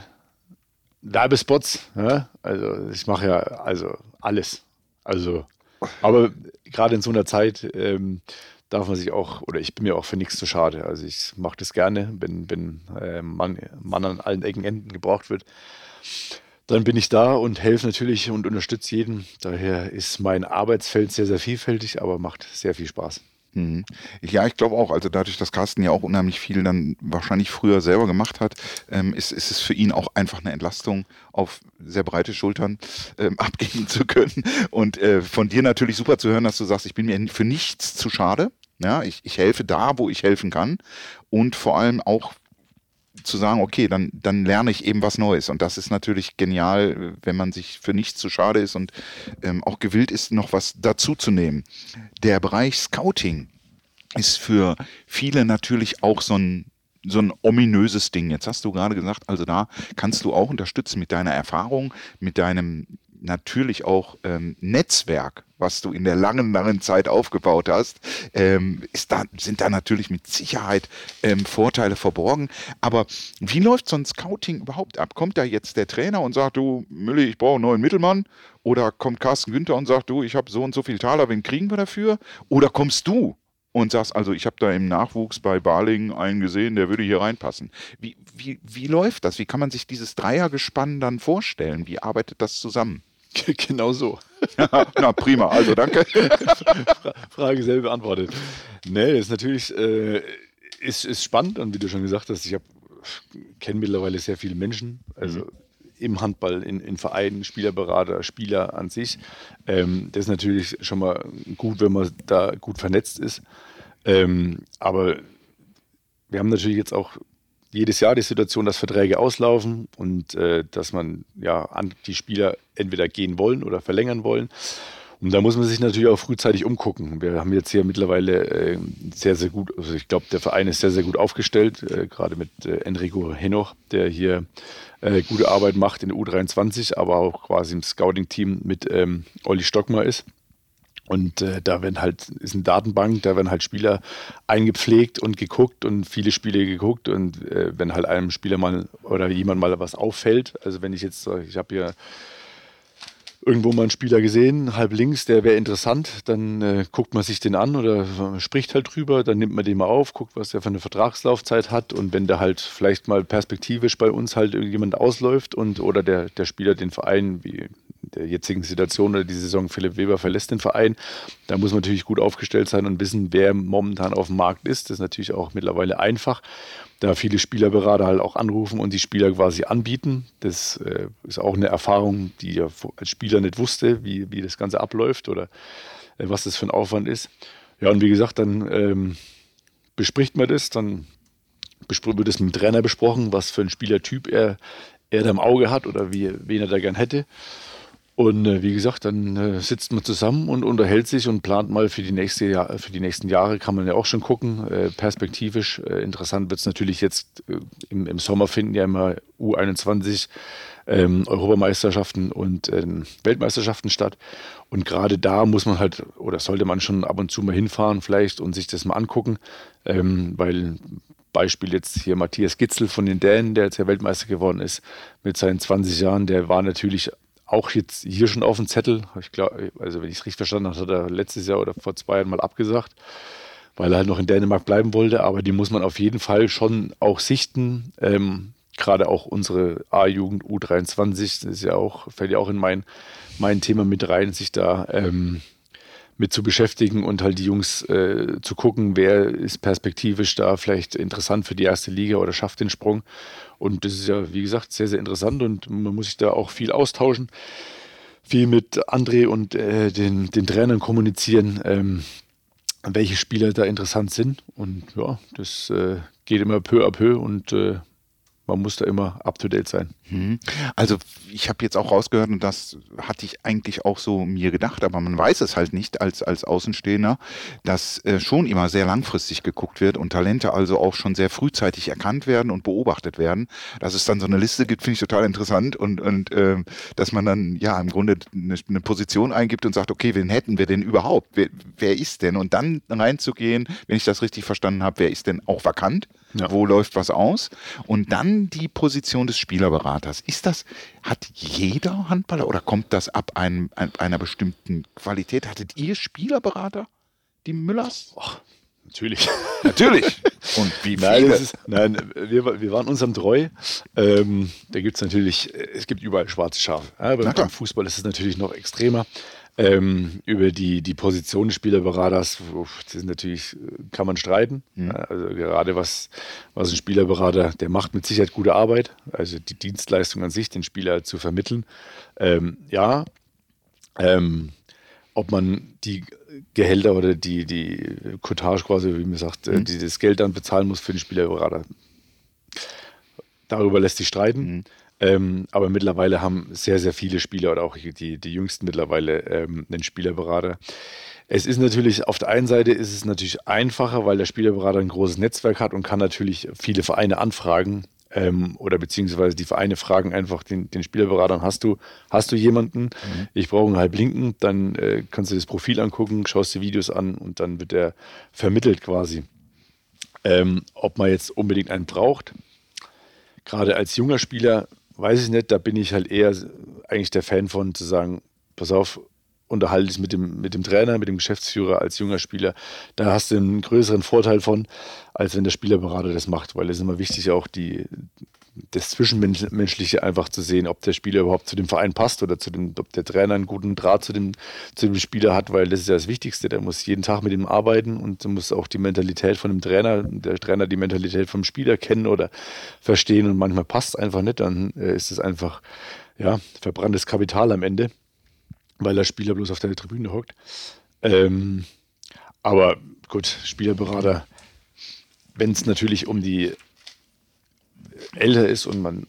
Werbespots. Ja? Also ich mache ja also alles. Also, aber gerade in so einer Zeit ähm, darf man sich auch, oder ich bin mir auch für nichts zu schade. Also ich mache das gerne, wenn, wenn äh, man, man an allen Ecken Enden gebraucht wird dann bin ich da und helfe natürlich und unterstütze jeden. Daher ist mein Arbeitsfeld sehr, sehr vielfältig, aber macht sehr viel Spaß. Mhm. Ja, ich glaube auch. Also dadurch, dass Carsten ja auch unheimlich viel dann wahrscheinlich früher selber gemacht hat, ähm, ist, ist es für ihn auch einfach eine Entlastung, auf sehr breite Schultern ähm, abgeben zu können. Und äh, von dir natürlich super zu hören, dass du sagst, ich bin mir für nichts zu schade. Ja, ich, ich helfe da, wo ich helfen kann. Und vor allem auch zu sagen, okay, dann, dann lerne ich eben was Neues. Und das ist natürlich genial, wenn man sich für nichts zu schade ist und ähm, auch gewillt ist, noch was dazu zu nehmen. Der Bereich Scouting ist für viele natürlich auch so ein, so ein ominöses Ding. Jetzt hast du gerade gesagt, also da kannst du auch unterstützen mit deiner Erfahrung, mit deinem natürlich auch ähm, Netzwerk, was du in der langen, langen Zeit aufgebaut hast, ähm, ist da, sind da natürlich mit Sicherheit ähm, Vorteile verborgen. Aber wie läuft so ein Scouting überhaupt ab? Kommt da jetzt der Trainer und sagt, du, Mülli, ich brauche einen neuen Mittelmann? Oder kommt Carsten Günther und sagt, du, ich habe so und so viel Taler, wen kriegen wir dafür? Oder kommst du und sagst, also ich habe da im Nachwuchs bei Barling einen gesehen, der würde hier reinpassen. Wie, wie, wie läuft das? Wie kann man sich dieses Dreiergespann dann vorstellen? Wie arbeitet das zusammen? Genau so. Na prima, also danke. Frage selber beantwortet. Nee, das ist natürlich äh, ist, ist spannend und wie du schon gesagt hast, ich kenne mittlerweile sehr viele Menschen, also mhm. im Handball, in, in Vereinen, Spielerberater, Spieler an sich. Ähm, das ist natürlich schon mal gut, wenn man da gut vernetzt ist. Ähm, aber wir haben natürlich jetzt auch jedes Jahr die Situation, dass Verträge auslaufen und äh, dass man ja an die Spieler entweder gehen wollen oder verlängern wollen. Und da muss man sich natürlich auch frühzeitig umgucken. Wir haben jetzt hier mittlerweile äh, sehr, sehr gut, also ich glaube, der Verein ist sehr, sehr gut aufgestellt, äh, gerade mit äh, Enrico Henoch, der hier äh, gute Arbeit macht in der U23, aber auch quasi im Scouting-Team mit ähm, Olli Stockmar ist. Und äh, da werden halt, ist eine Datenbank, da werden halt Spieler eingepflegt und geguckt und viele Spiele geguckt. Und äh, wenn halt einem Spieler mal oder jemand mal was auffällt, also wenn ich jetzt, ich habe hier irgendwo mal einen Spieler gesehen, halb links, der wäre interessant, dann äh, guckt man sich den an oder spricht halt drüber, dann nimmt man den mal auf, guckt, was der für eine Vertragslaufzeit hat und wenn der halt vielleicht mal perspektivisch bei uns halt irgendjemand ausläuft und oder der, der Spieler den Verein, wie der jetzigen Situation oder die Saison Philipp Weber verlässt den Verein, da muss man natürlich gut aufgestellt sein und wissen, wer momentan auf dem Markt ist. Das ist natürlich auch mittlerweile einfach da viele Spielerberater halt auch anrufen und die Spieler quasi anbieten. Das äh, ist auch eine Erfahrung, die ich als Spieler nicht wusste, wie, wie das Ganze abläuft oder äh, was das für ein Aufwand ist. Ja, und wie gesagt, dann ähm, bespricht man das, dann wird das mit dem Trainer besprochen, was für ein Spielertyp er, er da im Auge hat oder wie, wen er da gern hätte. Und äh, wie gesagt, dann äh, sitzt man zusammen und unterhält sich und plant mal für die, nächste Jahr, für die nächsten Jahre, kann man ja auch schon gucken. Äh, perspektivisch äh, interessant wird es natürlich jetzt äh, im, im, Sommer finden ja immer U21 ähm, Europameisterschaften und ähm, Weltmeisterschaften statt. Und gerade da muss man halt oder sollte man schon ab und zu mal hinfahren vielleicht und sich das mal angucken, ähm, weil Beispiel jetzt hier Matthias Gitzel von den Dänen, der jetzt ja Weltmeister geworden ist mit seinen 20 Jahren, der war natürlich auch jetzt hier schon auf dem Zettel. Ich glaube, also wenn ich es richtig verstanden habe, hat er letztes Jahr oder vor zwei Jahren mal abgesagt, weil er halt noch in Dänemark bleiben wollte. Aber die muss man auf jeden Fall schon auch sichten. Ähm, Gerade auch unsere A-Jugend U23, das ist ja auch, fällt ja auch in mein, mein Thema mit rein, sich da ähm, mit zu beschäftigen und halt die Jungs äh, zu gucken, wer ist perspektivisch da vielleicht interessant für die erste Liga oder schafft den Sprung. Und das ist ja, wie gesagt, sehr, sehr interessant und man muss sich da auch viel austauschen, viel mit André und äh, den, den Trainern kommunizieren, ähm, welche Spieler da interessant sind. Und ja, das äh, geht immer peu à peu und äh, man muss da immer up to date sein. Mhm. Also ich habe jetzt auch rausgehört und das hatte ich eigentlich auch so mir gedacht, aber man weiß es halt nicht als, als Außenstehender, dass äh, schon immer sehr langfristig geguckt wird und Talente also auch schon sehr frühzeitig erkannt werden und beobachtet werden. Dass es dann so eine Liste gibt, finde ich total interessant und, und äh, dass man dann ja im Grunde eine, eine, Position eingibt und sagt, okay, wen hätten wir denn überhaupt? Wer, wer ist denn? Und dann reinzugehen, wenn ich das richtig verstanden habe, wer ist denn auch vakant? Ja. Wo läuft was aus? Und dann die Position des Spielerberaters. Ist das, hat jeder Handballer oder kommt das ab einem, einer bestimmten Qualität? Hattet ihr Spielerberater, die Müllers? Och, natürlich. Natürlich. Und wie viele? Nein, ist, nein wir, wir waren unserem treu. Ähm, da gibt es natürlich, es gibt überall schwarze Schafe. Ja, beim Fußball ist es natürlich noch extremer. Ähm, über die, die Position des Spielerberaters, das ist natürlich, kann man streiten. Mhm. Also gerade was, was ein Spielerberater, der macht mit Sicherheit gute Arbeit, also die Dienstleistung an sich, den Spieler zu vermitteln. Ähm, ja, ähm, ob man die Gehälter oder die, die Cottage quasi, wie man sagt, mhm. die das Geld dann bezahlen muss für den Spielerberater. Darüber lässt sich streiten. Mhm. Ähm, aber mittlerweile haben sehr, sehr viele Spieler oder auch die, die jüngsten mittlerweile ähm, einen Spielerberater. Es ist natürlich, auf der einen Seite ist es natürlich einfacher, weil der Spielerberater ein großes Netzwerk hat und kann natürlich viele Vereine anfragen. Ähm, oder beziehungsweise die Vereine fragen einfach den, den Spielerberater, hast du, hast du jemanden? Mhm. Ich brauche einen Halblinken, dann äh, kannst du das Profil angucken, schaust dir Videos an und dann wird er vermittelt quasi. Ähm, ob man jetzt unbedingt einen braucht, gerade als junger Spieler weiß ich nicht, da bin ich halt eher eigentlich der Fan von zu sagen, pass auf, unterhaltest mit dem, mit dem Trainer, mit dem Geschäftsführer als junger Spieler, da hast du einen größeren Vorteil von, als wenn der Spielerberater das macht, weil es ist immer wichtig, auch die, das Zwischenmenschliche einfach zu sehen, ob der Spieler überhaupt zu dem Verein passt oder zu dem, ob der Trainer einen guten Draht zu dem, zu dem Spieler hat, weil das ist ja das Wichtigste. Der muss jeden Tag mit ihm arbeiten und muss auch die Mentalität von dem Trainer, der Trainer die Mentalität vom Spieler kennen oder verstehen und manchmal passt es einfach nicht, dann äh, ist es einfach ja, verbranntes Kapital am Ende, weil der Spieler bloß auf der Tribüne hockt. Ähm, aber gut, Spielerberater, wenn es natürlich um die älter ist und man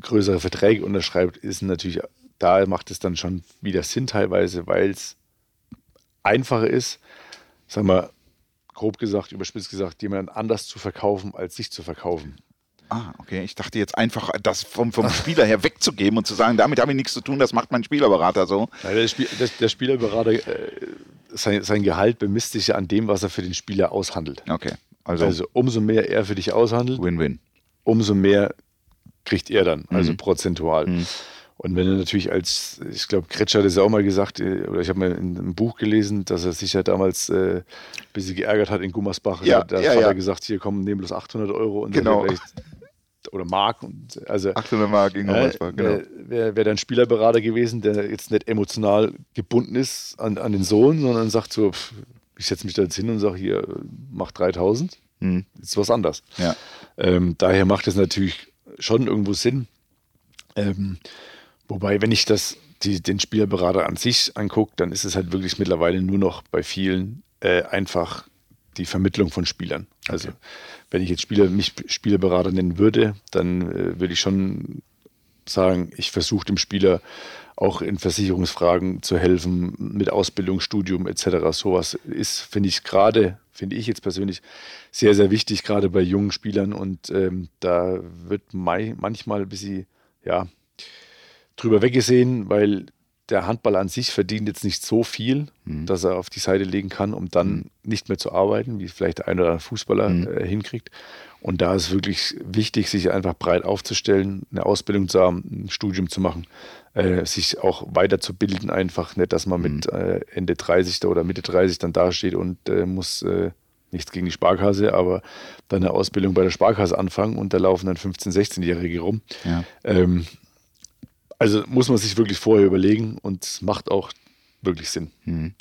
größere Verträge unterschreibt, ist natürlich, da macht es dann schon wieder Sinn teilweise, weil es einfacher ist, sagen wir, grob gesagt, überspitzt gesagt, jemanden anders zu verkaufen, als sich zu verkaufen. Ah, okay. Ich dachte jetzt einfach, das vom, vom Spieler her wegzugeben und zu sagen, damit habe ich nichts zu tun, das macht mein Spielerberater so. Nein, der, Spiel, der, der, Spielerberater, äh, sein, sein Gehalt bemisst sich ja an dem, was er für den Spieler aushandelt. Okay. Also, also umso mehr er für dich aushandelt, Win-Win umso mehr kriegt er dann, also mhm. prozentual. Mhm. Und wenn er natürlich als, ich glaube, Kretsch hat es ja auch mal gesagt, äh, oder ich habe mal in einem Buch gelesen, dass er sich ja damals äh, ein bisschen geärgert hat in Gummersbach. Ja, da ja, hat ja. er gesagt, hier kommen, nehmen bloß 800 Euro. Und genau. oder Mark. Und, also, 800 Mark in Gummersbach, äh, genau. Wäre wär, wär dann Spielerberater gewesen, der jetzt nicht emotional gebunden ist an, an den Sohn, sondern sagt so, pff, ich setze mich da jetzt hin und sage, hier, mach 3000. Hm. Das ist was anderes. Ja. Ähm, daher macht es natürlich schon irgendwo Sinn. Ähm, wobei, wenn ich das, die, den Spielerberater an sich angucke, dann ist es halt wirklich mittlerweile nur noch bei vielen äh, einfach die Vermittlung von Spielern. Also okay. wenn ich jetzt Spieler, mich Spielerberater nennen würde, dann äh, würde ich schon sagen, ich versuche dem Spieler auch in Versicherungsfragen zu helfen, mit Ausbildung, Studium etc. Sowas ist, finde ich gerade, finde ich jetzt persönlich sehr, sehr wichtig, gerade bei jungen Spielern. Und ähm, da wird manchmal ein bisschen, ja, drüber weggesehen, weil der Handball an sich verdient jetzt nicht so viel, mhm. dass er auf die Seite legen kann, um dann mhm. nicht mehr zu arbeiten, wie vielleicht der ein oder andere Fußballer mhm. äh, hinkriegt. Und da ist wirklich wichtig, sich einfach breit aufzustellen, eine Ausbildung zu haben, ein Studium zu machen, äh, sich auch weiterzubilden, einfach nicht, dass man mit mhm. äh, Ende 30 oder Mitte 30 dann dasteht und äh, muss äh, nichts gegen die Sparkasse, aber dann eine Ausbildung bei der Sparkasse anfangen und da laufen dann 15-, 16-Jährige rum. Ja. Ähm, also muss man sich wirklich vorher überlegen und es macht auch wirklich Sinn. Mhm.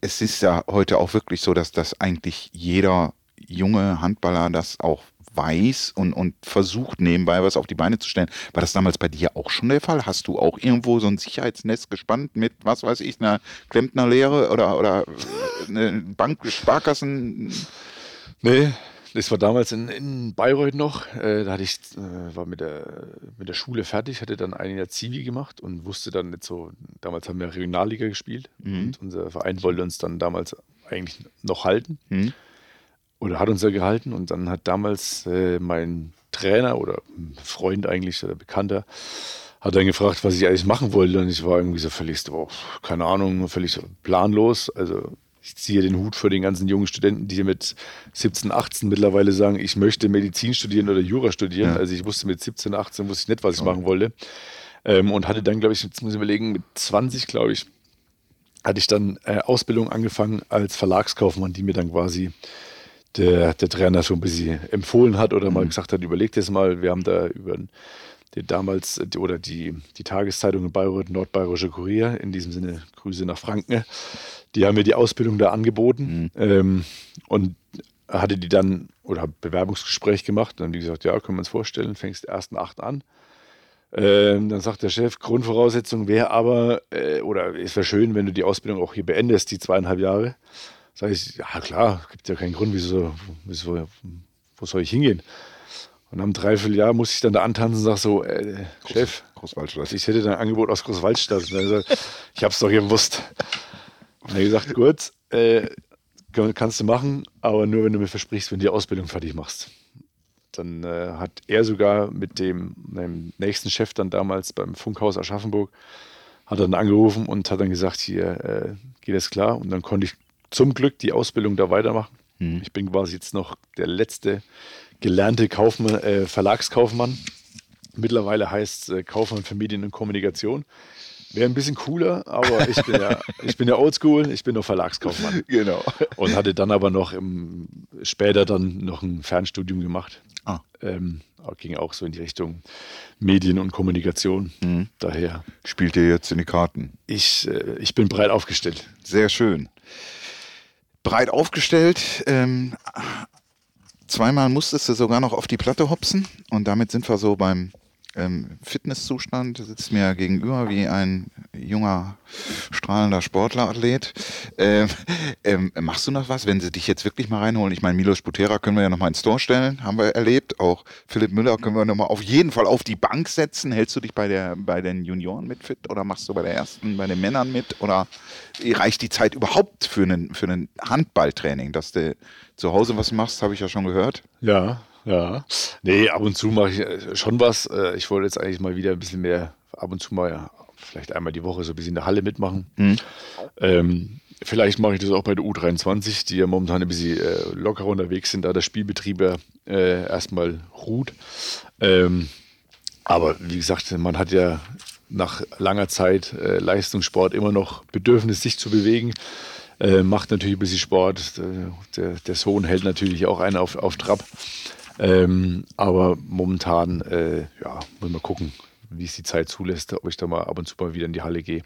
Es ist ja heute auch wirklich so, dass das eigentlich jeder junge Handballer das auch weiß und, und versucht nebenbei was auf die Beine zu stellen. War das damals bei dir auch schon der Fall? Hast du auch irgendwo so ein Sicherheitsnetz gespannt mit, was weiß ich, einer Klempnerlehre oder, oder eine Bank, Sparkassen? Nee, das war damals in, in Bayreuth noch. Äh, da hatte ich, äh, war mit der, mit der Schule fertig, hatte dann ein Jahr Zivi gemacht und wusste dann nicht so, damals haben wir Regionalliga gespielt mhm. und unser Verein wollte uns dann damals eigentlich noch halten. Mhm oder hat uns ja gehalten und dann hat damals äh, mein Trainer oder Freund eigentlich oder Bekannter hat dann gefragt, was ich eigentlich machen wollte und ich war irgendwie so völlig, oh, keine Ahnung, völlig planlos. Also ich ziehe den Hut für den ganzen jungen Studenten, die mit 17, 18 mittlerweile sagen, ich möchte Medizin studieren oder Jura studieren. Ja. Also ich wusste mit 17, 18 wusste ich nicht, was ich machen wollte. Ähm, und hatte dann, glaube ich, jetzt muss ich überlegen, mit 20, glaube ich, hatte ich dann äh, Ausbildung angefangen als Verlagskaufmann, die mir dann quasi der, der Trainer so ein bisschen empfohlen hat oder mal mhm. gesagt hat, überlegt das mal. Wir haben da über die damals oder die, die Tageszeitung in Bayreuth, Nordbayerische Kurier, in diesem Sinne Grüße nach Franken, die haben mir die Ausbildung da angeboten mhm. ähm, und hatte die dann oder Bewerbungsgespräch gemacht. Dann haben die gesagt, ja, können wir uns vorstellen, fängst ersten acht an. Ähm, dann sagt der Chef, Grundvoraussetzung wäre aber, äh, oder es wäre schön, wenn du die Ausbildung auch hier beendest, die zweieinhalb Jahre. Sag ich, ja klar, gibt ja keinen Grund, wieso, wieso, wo soll ich hingehen? Und einem Dreivierteljahr muss ich dann da antanzen und sage so, äh, Groß, Chef, Großwaldstadt. ich hätte ein Angebot aus Großwaldstadt. Und dann gesagt, ich habe es doch gewusst. Und er hat gesagt, gut, äh, kannst du machen, aber nur wenn du mir versprichst, wenn du die Ausbildung fertig machst. Dann äh, hat er sogar mit dem, dem, nächsten Chef dann damals beim Funkhaus Aschaffenburg, hat dann angerufen und hat dann gesagt, hier äh, geht das klar. Und dann konnte ich zum Glück die Ausbildung da weitermachen. Mhm. Ich bin quasi jetzt noch der letzte gelernte Kaufmann, äh, Verlagskaufmann. Mittlerweile heißt es äh, Kaufmann für Medien und Kommunikation. Wäre ein bisschen cooler, aber ich bin ja, ich bin ja oldschool, ich bin noch Verlagskaufmann. Genau. Und hatte dann aber noch im, später dann noch ein Fernstudium gemacht. Ah. Ähm, ging auch so in die Richtung Medien und Kommunikation. Mhm. Daher, Spielt ihr jetzt in die Karten? ich, äh, ich bin breit aufgestellt. Sehr schön. Breit aufgestellt. Ähm, zweimal musstest du sogar noch auf die Platte hopsen und damit sind wir so beim ähm, Fitnesszustand. Sitzt mir gegenüber wie ein junger, strahlender Sportlerathlet. Ähm, ähm, machst du noch was, wenn sie dich jetzt wirklich mal reinholen? Ich meine, Milos Butera können wir ja noch mal ins Store stellen, haben wir erlebt. Auch Philipp Müller können wir noch mal auf jeden Fall auf die Bank setzen. Hältst du dich bei, der, bei den Junioren mit fit oder machst du bei der ersten, bei den Männern mit? Oder reicht die Zeit überhaupt für einen, für einen Handballtraining, dass du zu Hause was machst, habe ich ja schon gehört. Ja, ja. Nee, ab und zu mache ich äh, schon was. Äh, Ich wollte jetzt eigentlich mal wieder ein bisschen mehr, ab und zu mal, ja, vielleicht einmal die Woche so ein bisschen in der Halle mitmachen. Mhm. Ähm, vielleicht mache ich das auch bei der U23, die ja momentan ein bisschen äh, lockerer unterwegs sind, da der Spielbetrieb ja äh, erstmal ruht. Ähm, aber wie gesagt, man hat ja nach langer Zeit äh, Leistungssport immer noch Bedürfnis, sich zu bewegen. Äh, macht natürlich ein bisschen Sport. Der, der, der Sohn hält natürlich auch einen auf, auf Trab. Ähm, aber momentan, äh, ja, muss man gucken, wie es die Zeit zulässt, ob ich da mal ab und zu mal wieder in die Halle gehe.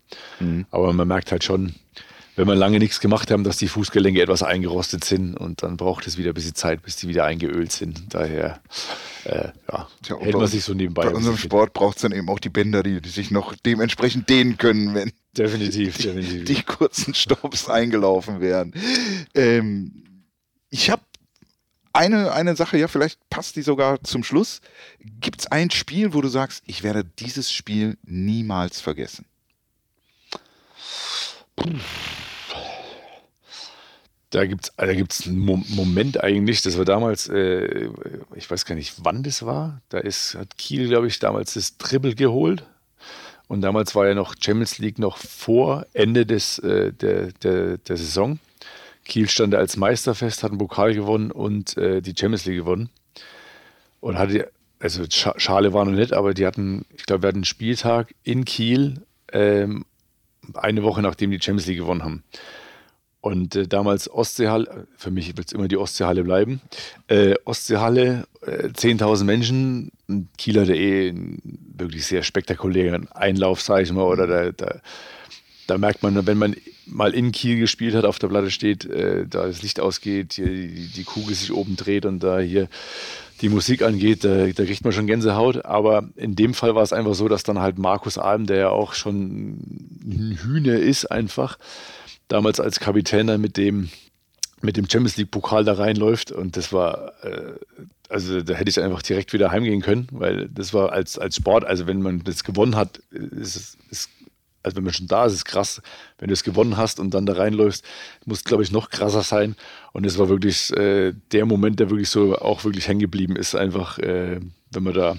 Aber man merkt halt schon, wenn wir lange nichts gemacht haben, dass die Fußgelenke etwas eingerostet sind und dann braucht es wieder ein bisschen Zeit, bis die wieder eingeölt sind. Daher äh, ja, Tja, hält man sich so nebenbei. Bei unserem. Sport braucht es dann eben auch die Bänder, die, die sich noch dementsprechend dehnen können, wenn Definitiv, definitiv. die kurzen Stops eingelaufen werden. Ähm, ich habe eine, eine Sache, ja, vielleicht passt die sogar zum Schluss. Gibt es ein Spiel, wo du sagst, ich werde dieses Spiel niemals vergessen? Da gibt es da gibt's einen Mo Moment eigentlich, das war damals, äh, ich weiß gar nicht, wann das war. Da ist, hat Kiel, glaube ich, damals das Triple geholt. Und damals war ja noch Champions League noch vor Ende des, äh, der, der, der Saison. Kiel stand als Meister fest, hat einen Pokal gewonnen und äh, die Champions League gewonnen. Und hatte, also Scha Schale war noch nicht, aber die hatten, ich glaube, wir hatten einen Spieltag in Kiel, ähm, eine Woche nachdem die Champions League gewonnen haben. Und äh, damals Ostseehalle, für mich wird es immer die Ostseehalle bleiben. Äh, Ostseehalle, äh, 10.000 Menschen, Kiel hatte eh einen wirklich sehr spektakulären Einlauf, sage ich mal. Oder da, da, da merkt man, wenn man mal in Kiel gespielt hat, auf der Platte steht, äh, da das Licht ausgeht, hier die, die Kugel sich oben dreht und da hier die Musik angeht, da, da kriegt man schon Gänsehaut. Aber in dem Fall war es einfach so, dass dann halt Markus Alm, der ja auch schon ein Hühner ist, einfach damals als Kapitän dann mit dem, mit dem Champions League Pokal da reinläuft. Und das war, äh, also da hätte ich einfach direkt wieder heimgehen können, weil das war als, als Sport, also wenn man das gewonnen hat, ist es, ist, also wenn man schon da ist, ist es krass. Wenn du es gewonnen hast und dann da reinläufst, muss, glaube ich, noch krasser sein. Und es war wirklich äh, der Moment, der wirklich so auch wirklich hängen geblieben ist, einfach, äh, wenn man da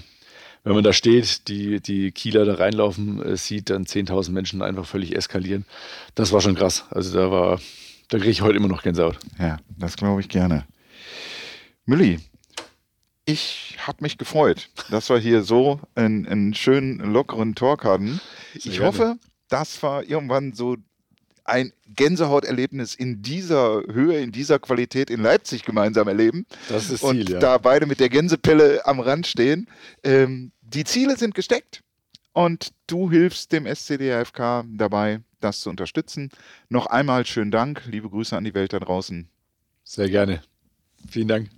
wenn man da steht, die, die Kieler da reinlaufen äh, sieht, dann 10.000 Menschen einfach völlig eskalieren. Das war schon krass. Also da war, da kriege ich heute immer noch Gänsehaut. Ja, das glaube ich gerne. Mülli, ich habe mich gefreut, dass wir hier so einen, einen schönen, lockeren Talk hatten. Ich gerne. hoffe, das war irgendwann so ein Gänsehauterlebnis in dieser Höhe, in dieser Qualität in Leipzig gemeinsam erleben. Das ist und Ziel, ja. da beide mit der Gänsepelle am Rand stehen. Ähm, die Ziele sind gesteckt und du hilfst dem SCDFK dabei, das zu unterstützen. Noch einmal schönen Dank, liebe Grüße an die Welt da draußen. Sehr gerne. Vielen Dank.